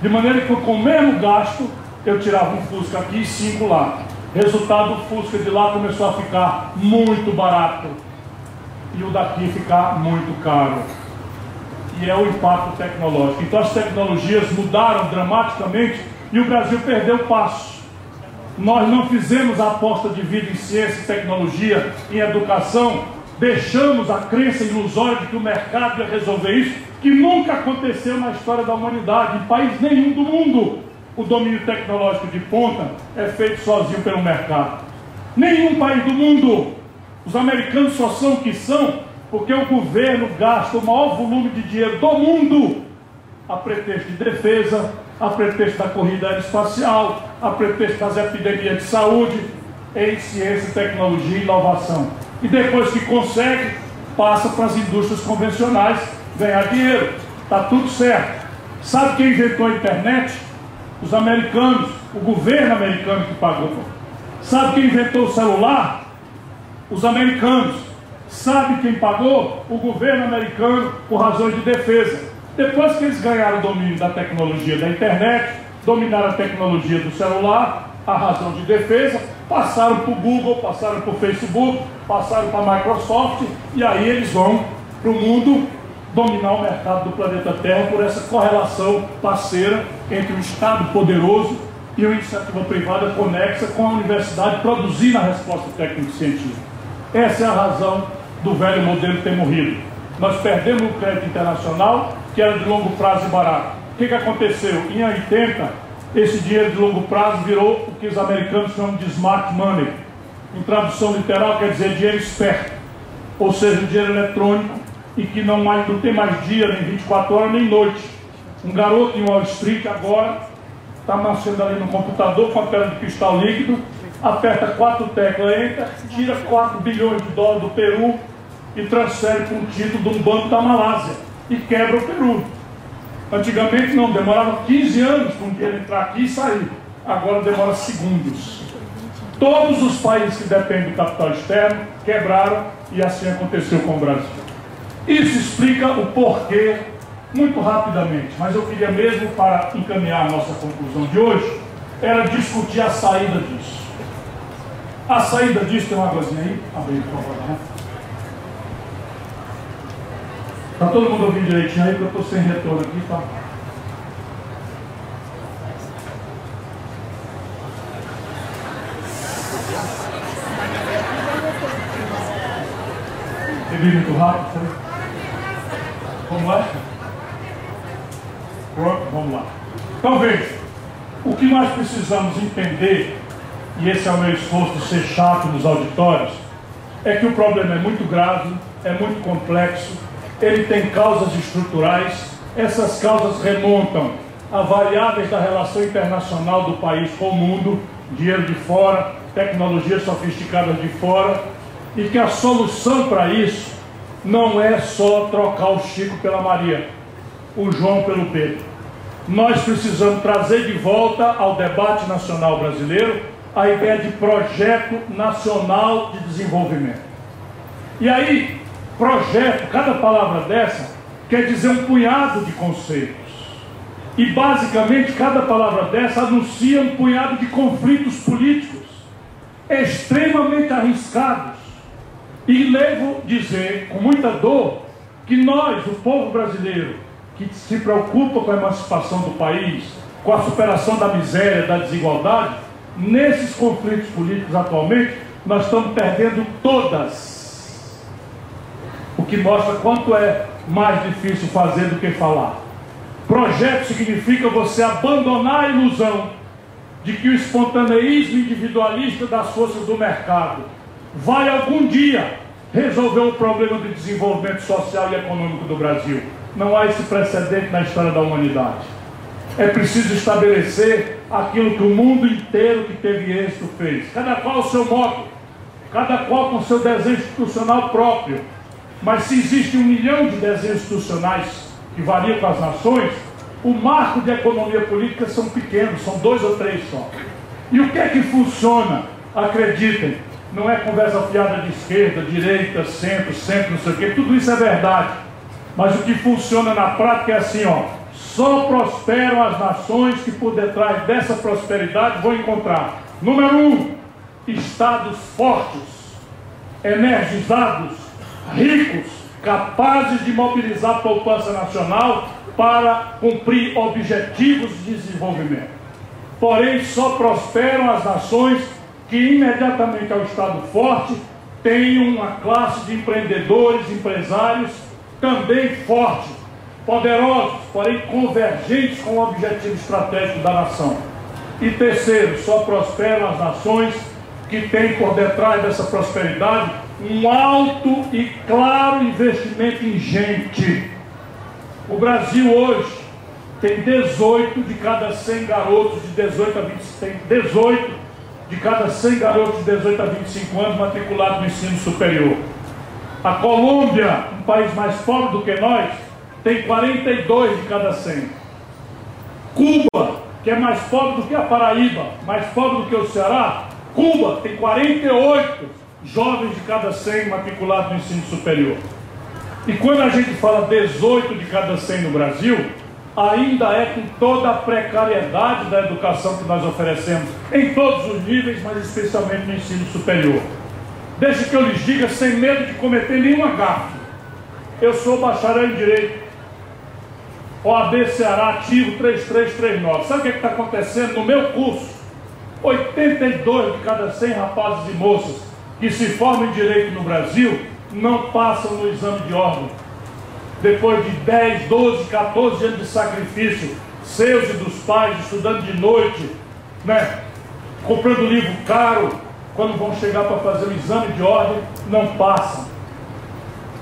De maneira que com o mesmo gasto eu tirava um Fusca aqui e cinco lá. Resultado, o Fusca de lá começou a ficar muito barato e o daqui ficar muito caro. E é o impacto tecnológico. Então as tecnologias mudaram dramaticamente e o Brasil perdeu o passo. nós não fizemos a aposta de vida em ciência tecnologia, em educação, deixamos a crença ilusória de que o mercado ia resolver isso, que nunca aconteceu na história da humanidade, em país nenhum do mundo. O domínio tecnológico de ponta é feito sozinho pelo mercado. Nenhum país do mundo. Os americanos só são o que são porque o governo gasta o maior volume de dinheiro do mundo a pretexto de defesa, a pretexto da corrida espacial, a pretexto das epidemias de saúde, em ciência, tecnologia e inovação. E depois que consegue, passa para as indústrias convencionais ganhar dinheiro. Está tudo certo. Sabe quem inventou a internet? Os americanos, o governo americano que pagou. Sabe quem inventou o celular? Os americanos. Sabe quem pagou? O governo americano por razões de defesa. Depois que eles ganharam o domínio da tecnologia da internet, dominaram a tecnologia do celular, a razão de defesa, passaram para o Google, passaram para o Facebook, passaram para a Microsoft, e aí eles vão para o mundo dominar o mercado do planeta Terra por essa correlação parceira entre o Estado poderoso e a iniciativa privada conexa com a universidade produzindo a resposta técnico-científica. Essa é a razão do velho modelo ter morrido. Nós perdemos o crédito internacional que era de longo prazo e barato. O que, que aconteceu? Em 80, esse dinheiro de longo prazo virou o que os americanos chamam de smart money. Em tradução literal quer dizer dinheiro esperto, ou seja, dinheiro eletrônico e que não, mais, não tem mais dia, nem 24 horas, nem noite. Um garoto em Wall Street agora está nascendo ali no computador com a pedra de cristal líquido, aperta quatro teclas, entra, tira 4 bilhões de dólares do Peru e transfere para um título de um banco da Malásia e quebra o Peru. Antigamente não, demorava 15 anos para um dinheiro entrar aqui e sair. Agora demora segundos. Todos os países que dependem do capital externo quebraram e assim aconteceu com o Brasil. Isso explica o porquê muito rapidamente, mas eu queria mesmo, para encaminhar a nossa conclusão de hoje, era discutir a saída disso. A saída disso, tem uma águazinha aí? Abrir, por favor. Né? Está todo mundo ouvindo direitinho aí, porque eu estou sem retorno aqui, tá? Bebi muito rápido, sabe? Como é? Pronto, vamos lá. Então veja, o que nós precisamos entender, e esse é o meu esforço de ser chato nos auditórios, é que o problema é muito grave, é muito complexo, ele tem causas estruturais, essas causas remontam a variáveis da relação internacional do país com o mundo, dinheiro de fora, tecnologias sofisticadas de fora, e que a solução para isso não é só trocar o Chico pela Maria, o João pelo Pedro. Nós precisamos trazer de volta ao debate nacional brasileiro a ideia de projeto nacional de desenvolvimento. E aí, Projeto, cada palavra dessa quer dizer um punhado de conceitos. E basicamente cada palavra dessa anuncia um punhado de conflitos políticos extremamente arriscados. E levo dizer com muita dor que nós, o povo brasileiro, que se preocupa com a emancipação do país, com a superação da miséria, da desigualdade, nesses conflitos políticos atualmente, nós estamos perdendo todas o que mostra quanto é mais difícil fazer do que falar. Projeto significa você abandonar a ilusão de que o espontaneísmo individualista das forças do mercado vai algum dia resolver o problema de desenvolvimento social e econômico do Brasil. Não há esse precedente na história da humanidade. É preciso estabelecer aquilo que o mundo inteiro que teve êxito fez. Cada qual o seu modo, cada qual com seu desenho institucional próprio, mas se existe um milhão de desenhos institucionais que variam com as nações, o marco de economia política são pequenos, são dois ou três só. E o que é que funciona? Acreditem, não é conversa fiada de esquerda, direita, centro, centro, não sei o quê, tudo isso é verdade. Mas o que funciona na prática é assim, ó. Só prosperam as nações que por detrás dessa prosperidade vão encontrar, número um, estados fortes, energizados, ricos, capazes de mobilizar a poupança nacional para cumprir objetivos de desenvolvimento. porém só prosperam as nações que imediatamente ao Estado forte têm uma classe de empreendedores, empresários também forte, poderosos, porém convergentes com o objetivo estratégico da nação. E terceiro, só prosperam as nações que têm por detrás dessa prosperidade um alto e claro investimento em gente. O Brasil hoje tem 18 de cada 100 garotos de 18 a 25, 18 de cada 100 garotos de 18 a 25 anos matriculados no ensino superior. A Colômbia, um país mais pobre do que nós, tem 42 de cada 100. Cuba, que é mais pobre do que a Paraíba, mais pobre do que o Ceará, Cuba tem 48 jovens de cada 100 matriculados no ensino superior. E quando a gente fala 18 de cada 100 no Brasil, ainda é com toda a precariedade da educação que nós oferecemos em todos os níveis, mas especialmente no ensino superior. Deixe que eu lhes diga sem medo de cometer nenhuma gafe. Eu sou bacharel em Direito. OAB Ceará ativo 3339. Sabe o que é está acontecendo no meu curso? 82 de cada 100 rapazes e moças que se formam em Direito no Brasil não passam no exame de ordem depois de 10, 12, 14 anos de sacrifício, seus e dos pais, estudando de noite, né? comprando livro caro, quando vão chegar para fazer o exame de ordem, não passam.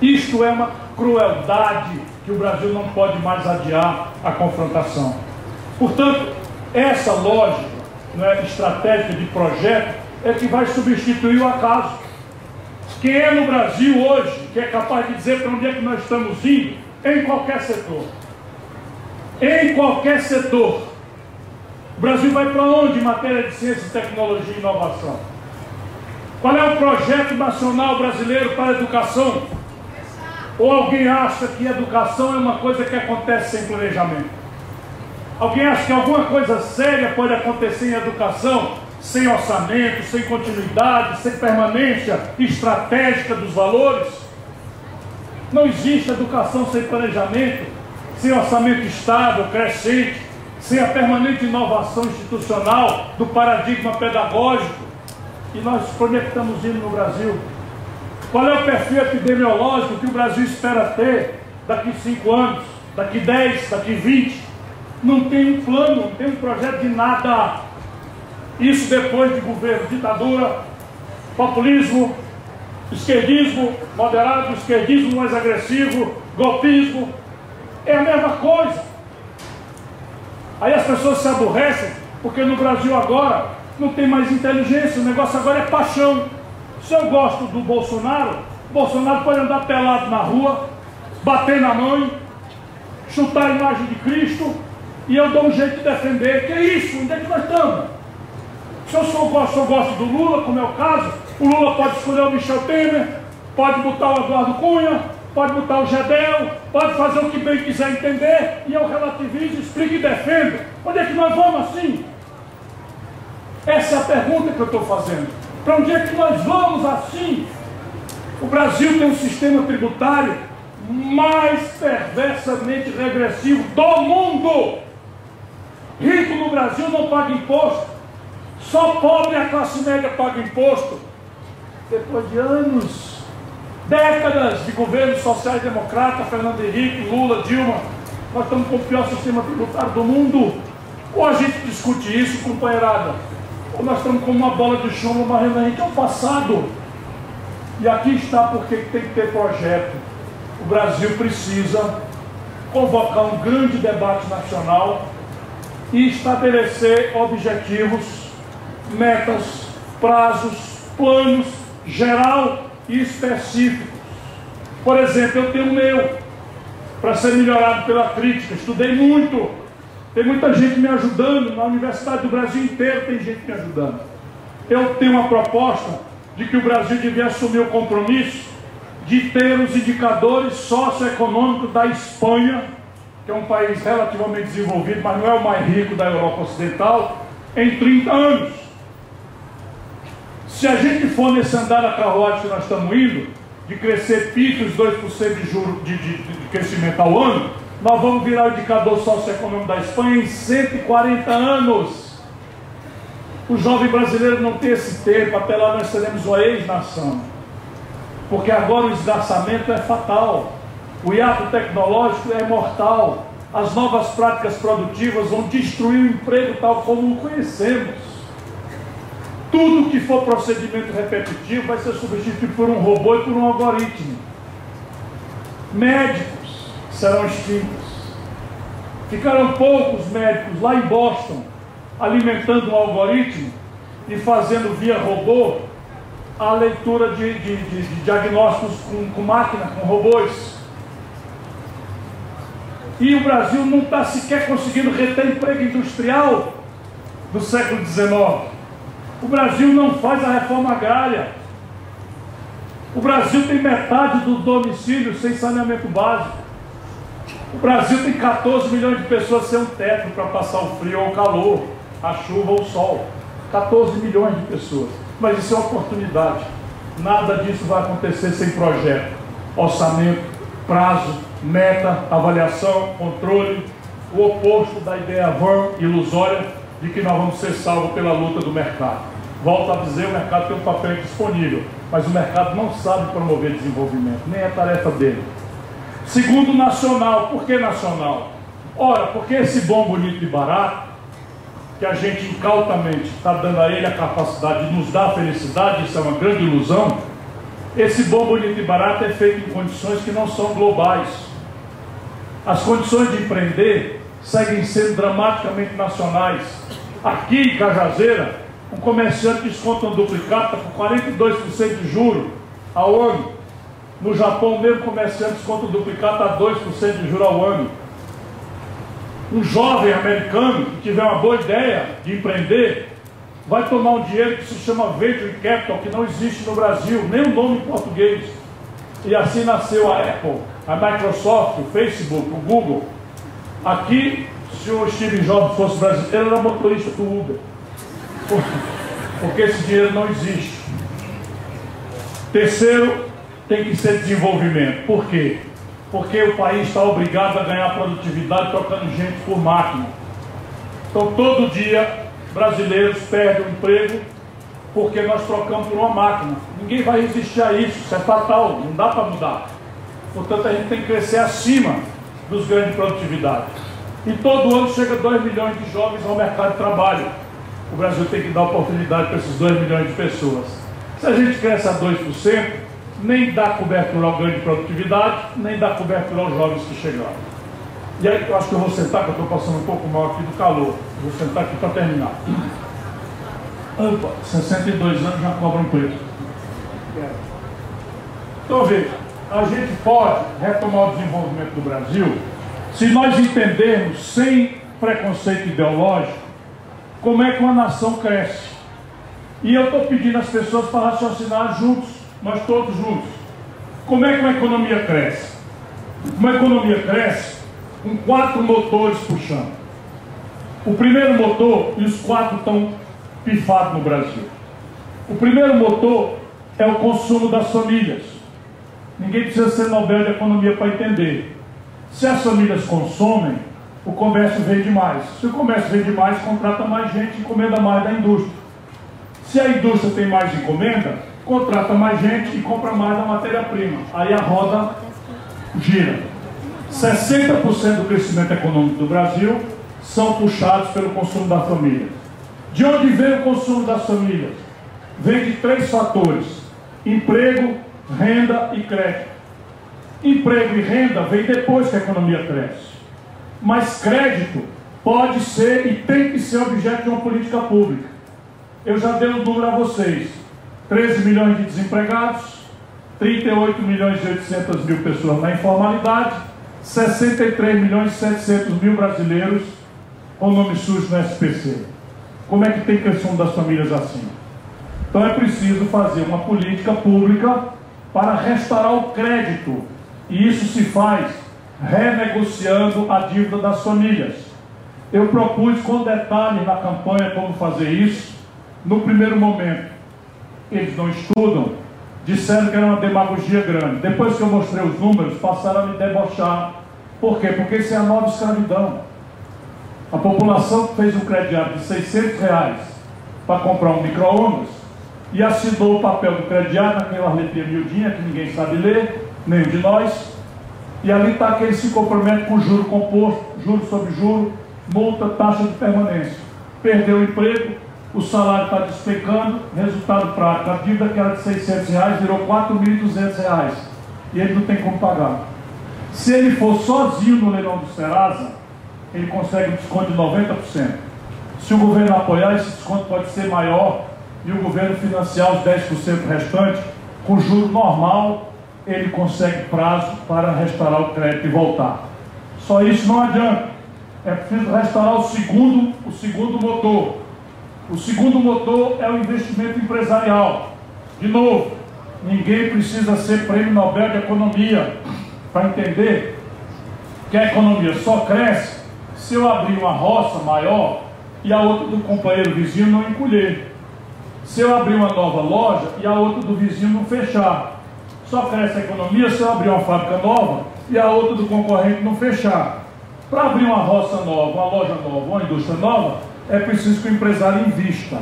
Isto é uma crueldade que o Brasil não pode mais adiar a confrontação. Portanto, essa lógica né, estratégica de projeto é que vai substituir o acaso. Quem é no Brasil hoje que é capaz de dizer para onde é que nós estamos indo, em qualquer setor. Em qualquer setor. O Brasil vai para onde em matéria de ciência, tecnologia e inovação? Qual é o projeto nacional brasileiro para a educação? Ou alguém acha que educação é uma coisa que acontece sem planejamento? Alguém acha que alguma coisa séria pode acontecer em educação sem orçamento, sem continuidade, sem permanência estratégica dos valores. Não existe educação sem planejamento, sem orçamento estável, crescente, sem a permanente inovação institucional do paradigma pedagógico. E nós conectamos indo no Brasil. Qual é o perfil epidemiológico que o Brasil espera ter daqui 5 anos, daqui 10, daqui 20? Não tem um plano, não tem um projeto de nada. Isso depois de governo, ditadura, populismo, esquerdismo moderado, esquerdismo mais agressivo, golpismo. É a mesma coisa. Aí as pessoas se aborrecem, porque no Brasil agora não tem mais inteligência, o negócio agora é paixão. Se eu gosto do Bolsonaro, Bolsonaro pode andar pelado na rua, bater na mãe, chutar a imagem de Cristo, e eu dou um jeito de defender. Que é isso? Onde é que nós estamos? Se eu só gosto, eu gosto do Lula, como é o caso, o Lula pode escolher o Michel Temer, pode botar o Eduardo Cunha, pode botar o Gedel, pode fazer o que bem quiser entender, e eu relativizo, explico e defendo. Onde é que nós vamos assim? Essa é a pergunta que eu estou fazendo. Para onde é que nós vamos assim? O Brasil tem um sistema tributário mais perversamente regressivo do mundo. Rico no Brasil não paga imposto. Só pobre a classe média paga imposto. Depois de anos, décadas de governo social-democrata, Fernando Henrique, Lula, Dilma, nós estamos com o pior sistema tributário do mundo. Ou a gente discute isso, companheirada, ou nós estamos com uma bola de chumbo marrendo a gente ao passado. E aqui está porque tem que ter projeto. O Brasil precisa convocar um grande debate nacional e estabelecer objetivos metas, prazos, planos geral e específicos. Por exemplo, eu tenho o meu, para ser melhorado pela crítica. Estudei muito, tem muita gente me ajudando, na Universidade do Brasil inteiro tem gente me ajudando. Eu tenho uma proposta de que o Brasil devia assumir o compromisso de ter os indicadores socioeconômicos da Espanha, que é um país relativamente desenvolvido, mas não é o mais rico da Europa Ocidental, em 30 anos. Se a gente for nesse andar da carruagem que nós estamos indo, de crescer picos 2% de, juro, de, de, de crescimento ao ano, nós vamos virar o indicador socioeconômico da Espanha em 140 anos. O jovem brasileiro não tem esse tempo, até lá nós seremos uma ex-nação. Porque agora o esgarçamento é fatal, o hiato tecnológico é mortal, as novas práticas produtivas vão destruir o emprego tal como o conhecemos. Tudo que for procedimento repetitivo vai ser substituído por um robô e por um algoritmo. Médicos serão extintos. Ficaram poucos médicos lá em Boston alimentando um algoritmo e fazendo via robô a leitura de, de, de, de diagnósticos com, com máquina, com robôs. E o Brasil não está sequer conseguindo reter emprego industrial do século XIX. O Brasil não faz a reforma agrária. O Brasil tem metade do domicílio sem saneamento básico. O Brasil tem 14 milhões de pessoas sem um teto para passar o frio ou o calor, a chuva ou o sol. 14 milhões de pessoas. Mas isso é uma oportunidade. Nada disso vai acontecer sem projeto, orçamento, prazo, meta, avaliação, controle, o oposto da ideia vã, ilusória, de que nós vamos ser salvos pela luta do mercado. Volto a dizer, o mercado tem um papel disponível, mas o mercado não sabe promover desenvolvimento, nem é tarefa dele. Segundo, nacional. Por que nacional? Ora, porque esse bom, bonito e barato, que a gente incautamente está dando a ele a capacidade de nos dar felicidade, isso é uma grande ilusão, esse bom, bonito e barato é feito em condições que não são globais. As condições de empreender seguem sendo dramaticamente nacionais. Aqui em Cajazeira, um comerciante desconta um duplicata por 42% de juro ao ano. No Japão, o mesmo comerciante desconta um duplicata a 2% de juro ao ano. Um jovem americano que tiver uma boa ideia de empreender, vai tomar um dinheiro que se chama Venture Capital, que não existe no Brasil, nem o nome em português. E assim nasceu a Apple, a Microsoft, o Facebook, o Google. Aqui, se o Steve Jobs fosse brasileiro, era motorista do Uber. Porque esse dinheiro não existe. Terceiro, tem que ser desenvolvimento. Por quê? Porque o país está obrigado a ganhar produtividade trocando gente por máquina. Então, todo dia, brasileiros perdem o emprego porque nós trocamos por uma máquina. Ninguém vai resistir a isso, isso é fatal, não dá para mudar. Portanto, a gente tem que crescer acima dos ganhos de produtividade. E todo ano chega 2 milhões de jovens ao mercado de trabalho. O Brasil tem que dar oportunidade para esses 2 milhões de pessoas. Se a gente cresce a 2%, nem dá cobertura ao ganho de produtividade, nem dá cobertura aos jovens que chegaram. E aí eu acho que eu vou sentar, que eu estou passando um pouco mal aqui do calor. Vou sentar aqui para terminar. Opa, 62 anos já cobram preço. Então veja, a gente pode retomar o desenvolvimento do Brasil se nós entendermos, sem preconceito ideológico, como é que uma nação cresce. E eu estou pedindo às pessoas para raciocinar juntos, nós todos juntos. Como é que uma economia cresce? Uma economia cresce com quatro motores puxando. O primeiro motor, e os quatro estão pifados no Brasil. O primeiro motor é o consumo das famílias. Ninguém precisa ser Nobel de Economia para entender. Se as famílias consomem, o comércio vende mais. Se o comércio vende mais, contrata mais gente e encomenda mais da indústria. Se a indústria tem mais encomenda, contrata mais gente e compra mais a matéria-prima. Aí a roda gira. 60% do crescimento econômico do Brasil são puxados pelo consumo da família. De onde vem o consumo das famílias? Vem de três fatores: emprego, renda e crédito. Emprego e renda vem depois que a economia cresce. Mas crédito pode ser e tem que ser objeto de uma política pública. Eu já dei um número a vocês: 13 milhões de desempregados, 38 milhões e 800 mil pessoas na informalidade 63 milhões e 700 mil brasileiros com nome sujo no SPC. Como é que tem questão das famílias assim? Então é preciso fazer uma política pública para restaurar o crédito. E isso se faz renegociando a dívida das famílias. Eu propus com detalhe na campanha como fazer isso. No primeiro momento, eles não estudam, disseram que era uma demagogia grande. Depois que eu mostrei os números, passaram a me debochar. Por quê? Porque isso é a nova escravidão. A população fez um crediário de 600 reais para comprar um micro-ondas e assinou o papel do crediário naquela letrinha miudinha que ninguém sabe ler, nenhum de nós. E ali está que ele se compromete com juro composto, juro sobre juro, multa, taxa de permanência. Perdeu o emprego, o salário está despecando, resultado prático, a dívida que era de 600 reais virou 4.200 reais. E ele não tem como pagar. Se ele for sozinho no leilão do Serasa, ele consegue um desconto de 90%. Se o governo apoiar, esse desconto pode ser maior e o governo financiar os 10% restantes, com juro normal, ele consegue prazo para restaurar o crédito e voltar. Só isso não adianta. É preciso restaurar o segundo, o segundo motor. O segundo motor é o investimento empresarial. De novo, ninguém precisa ser prêmio Nobel de Economia para entender que a economia só cresce se eu abrir uma roça maior e a outra do companheiro vizinho não encolher. Se eu abrir uma nova loja e a outra do vizinho não fechar. Só cresce a economia se eu abrir uma fábrica nova e a outra do concorrente não fechar. Para abrir uma roça nova, uma loja nova, uma indústria nova, é preciso que o empresário invista.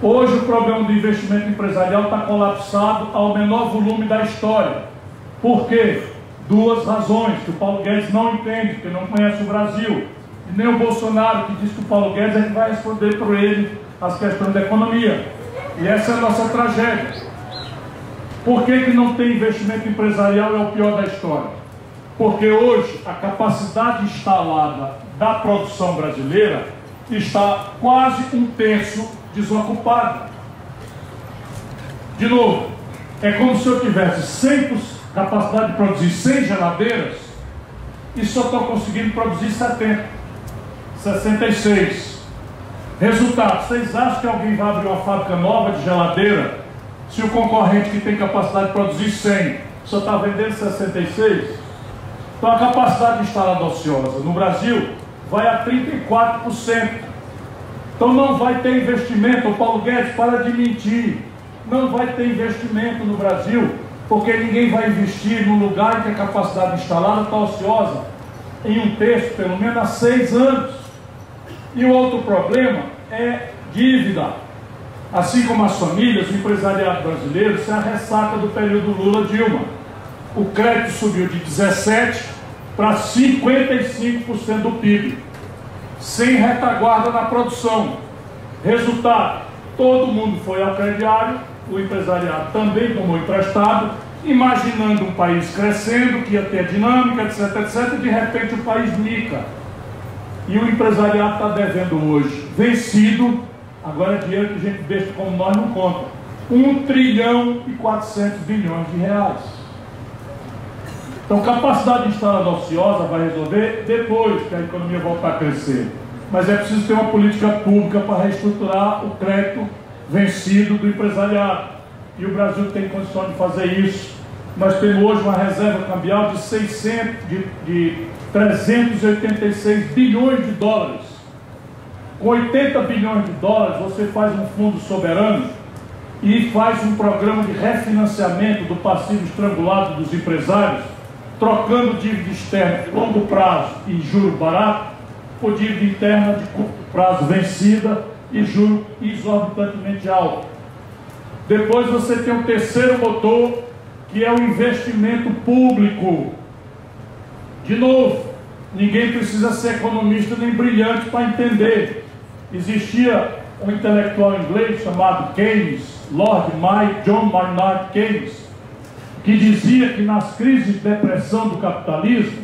Hoje o problema do investimento empresarial está colapsado ao menor volume da história. Por quê? Duas razões que o Paulo Guedes não entende, porque não conhece o Brasil. E nem o Bolsonaro, que diz que o Paulo Guedes vai responder por ele as questões da economia. E essa é a nossa tragédia. Por que, que não tem investimento empresarial? É o pior da história. Porque hoje a capacidade instalada da produção brasileira está quase um terço desocupada. De novo, é como se eu tivesse 100% capacidade de produzir 100 geladeiras e só estou conseguindo produzir 70, 66. Resultado: vocês acham que alguém vai abrir uma fábrica nova de geladeira se o concorrente que tem capacidade de produzir 100 só está vendendo 66? Então a capacidade instalada ociosa no Brasil vai a 34%. Então não vai ter investimento. O Paulo Guedes para de mentir. Não vai ter investimento no Brasil porque ninguém vai investir no lugar em que a capacidade instalada está ociosa em um terço, pelo menos há seis anos. E o outro problema é dívida. Assim como as famílias, o empresariado brasileiro, se é a ressaca do período Lula-Dilma. O crédito subiu de 17% para 55% do PIB, sem retaguarda na produção. Resultado: todo mundo foi ao crediário, o empresariado também tomou emprestado, imaginando um país crescendo, que ia ter dinâmica, etc, etc, e de repente o país mica. E o empresariado está devendo hoje, vencido, agora é dinheiro que gente deixa como nós não conta, 1 trilhão e 400 bilhões de reais. Então, capacidade instalada ociosa vai resolver depois que a economia voltar a crescer. Mas é preciso ter uma política pública para reestruturar o crédito vencido do empresariado. E o Brasil tem condição de fazer isso. Nós temos hoje uma reserva cambial de, 600, de, de 386 bilhões de dólares. Com 80 bilhões de dólares, você faz um fundo soberano e faz um programa de refinanciamento do passivo estrangulado dos empresários, trocando dívida externa de longo prazo e juro barato por dívida interna de curto prazo vencida e juro exorbitantemente alto. Depois você tem um terceiro motor, que é o investimento público. De novo, ninguém precisa ser economista nem brilhante para entender. Existia um intelectual inglês chamado Keynes, Lord My, John Maynard Keynes, que dizia que nas crises de depressão do capitalismo,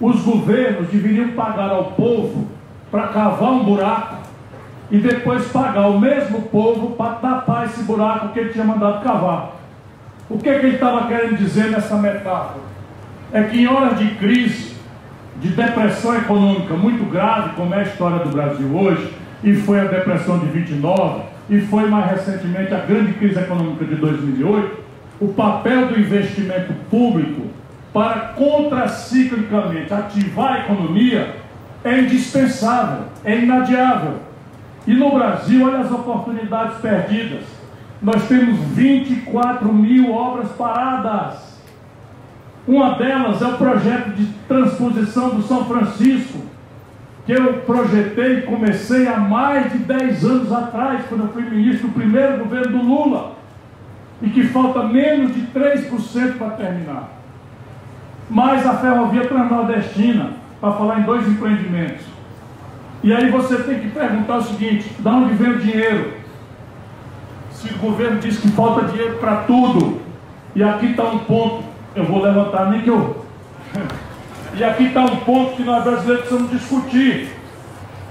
os governos deveriam pagar ao povo para cavar um buraco e depois pagar o mesmo povo para tapar esse buraco que ele tinha mandado cavar. O que, é que ele estava querendo dizer nessa metáfora? É que em horas de crise, de depressão econômica muito grave, como é a história do Brasil hoje, e foi a depressão de 29, e foi mais recentemente a grande crise econômica de 2008, o papel do investimento público para contraciclicamente ativar a economia é indispensável, é inadiável. E no Brasil, olha as oportunidades perdidas. Nós temos 24 mil obras paradas. Uma delas é o projeto de transposição do São Francisco, que eu projetei e comecei há mais de 10 anos atrás, quando eu fui ministro do primeiro governo do Lula, e que falta menos de 3% para terminar. Mais a ferrovia transnordestina, para falar em dois empreendimentos. E aí você tem que perguntar o seguinte: de onde vem o dinheiro? Se o governo diz que falta dinheiro para tudo, e aqui está um ponto, eu vou levantar, nem que eu. E aqui está um ponto que nós brasileiros precisamos discutir.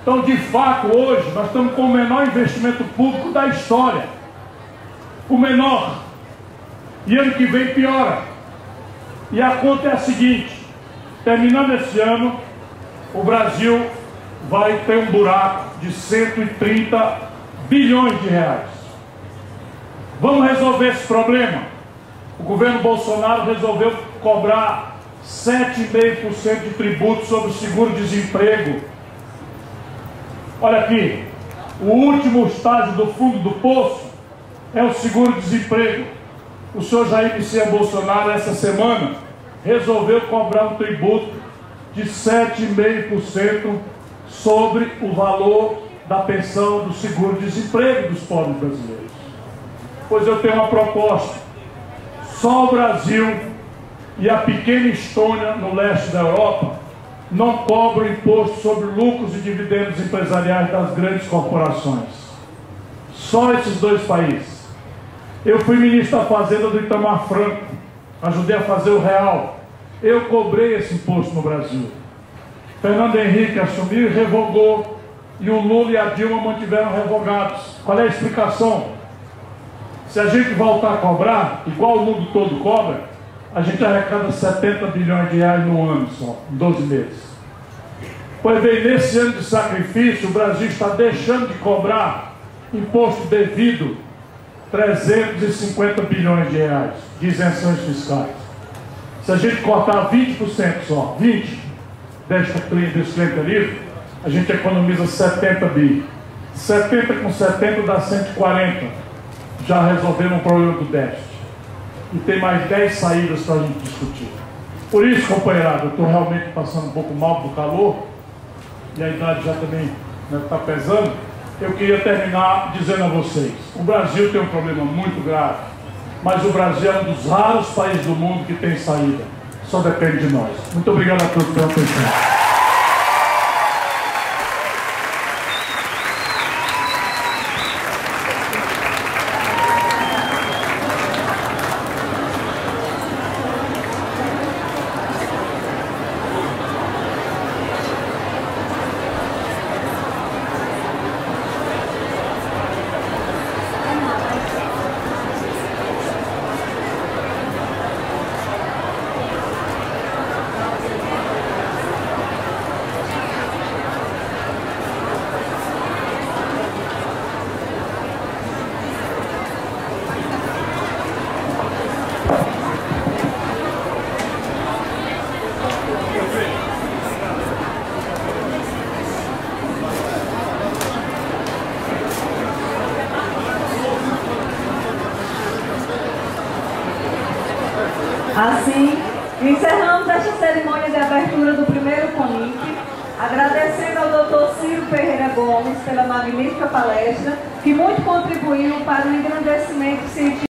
Então, de fato, hoje, nós estamos com o menor investimento público da história. O menor. E ano que vem piora. E a conta é a seguinte: terminando esse ano, o Brasil vai ter um buraco de 130 bilhões de reais. Vamos resolver esse problema? O governo Bolsonaro resolveu cobrar 7,5% de tributo sobre o seguro-desemprego. Olha aqui, o último estágio do fundo do poço é o seguro-desemprego. O senhor Jair Messias Bolsonaro, essa semana, resolveu cobrar um tributo de 7,5% sobre o valor da pensão do seguro-desemprego dos pobres brasileiros. Pois eu tenho uma proposta. Só o Brasil e a pequena Estônia, no leste da Europa, não cobram imposto sobre lucros e dividendos empresariais das grandes corporações. Só esses dois países. Eu fui ministro da Fazenda do Itamar Franco, ajudei a fazer o real. Eu cobrei esse imposto no Brasil. Fernando Henrique assumiu e revogou, e o Lula e a Dilma mantiveram revogados. Qual é a explicação? Se a gente voltar a cobrar, igual o mundo todo cobra, a gente arrecada 70 bilhões de reais no ano só, em 12 meses. Pois bem, nesse ano de sacrifício, o Brasil está deixando de cobrar imposto devido 350 bilhões de reais de isenções fiscais. Se a gente cortar 20% só, 20% desta, desse clientelismo, a gente economiza 70 bi. 70 com 70 dá 140. Já resolvemos o problema do déficit e tem mais 10 saídas para a gente discutir. Por isso, companheirado, eu estou realmente passando um pouco mal do calor, e a idade já também está né, tá pesando. Eu queria terminar dizendo a vocês: o Brasil tem um problema muito grave, mas o Brasil é um dos raros países do mundo que tem saída. Só depende de nós. Muito obrigado a todos pela atenção.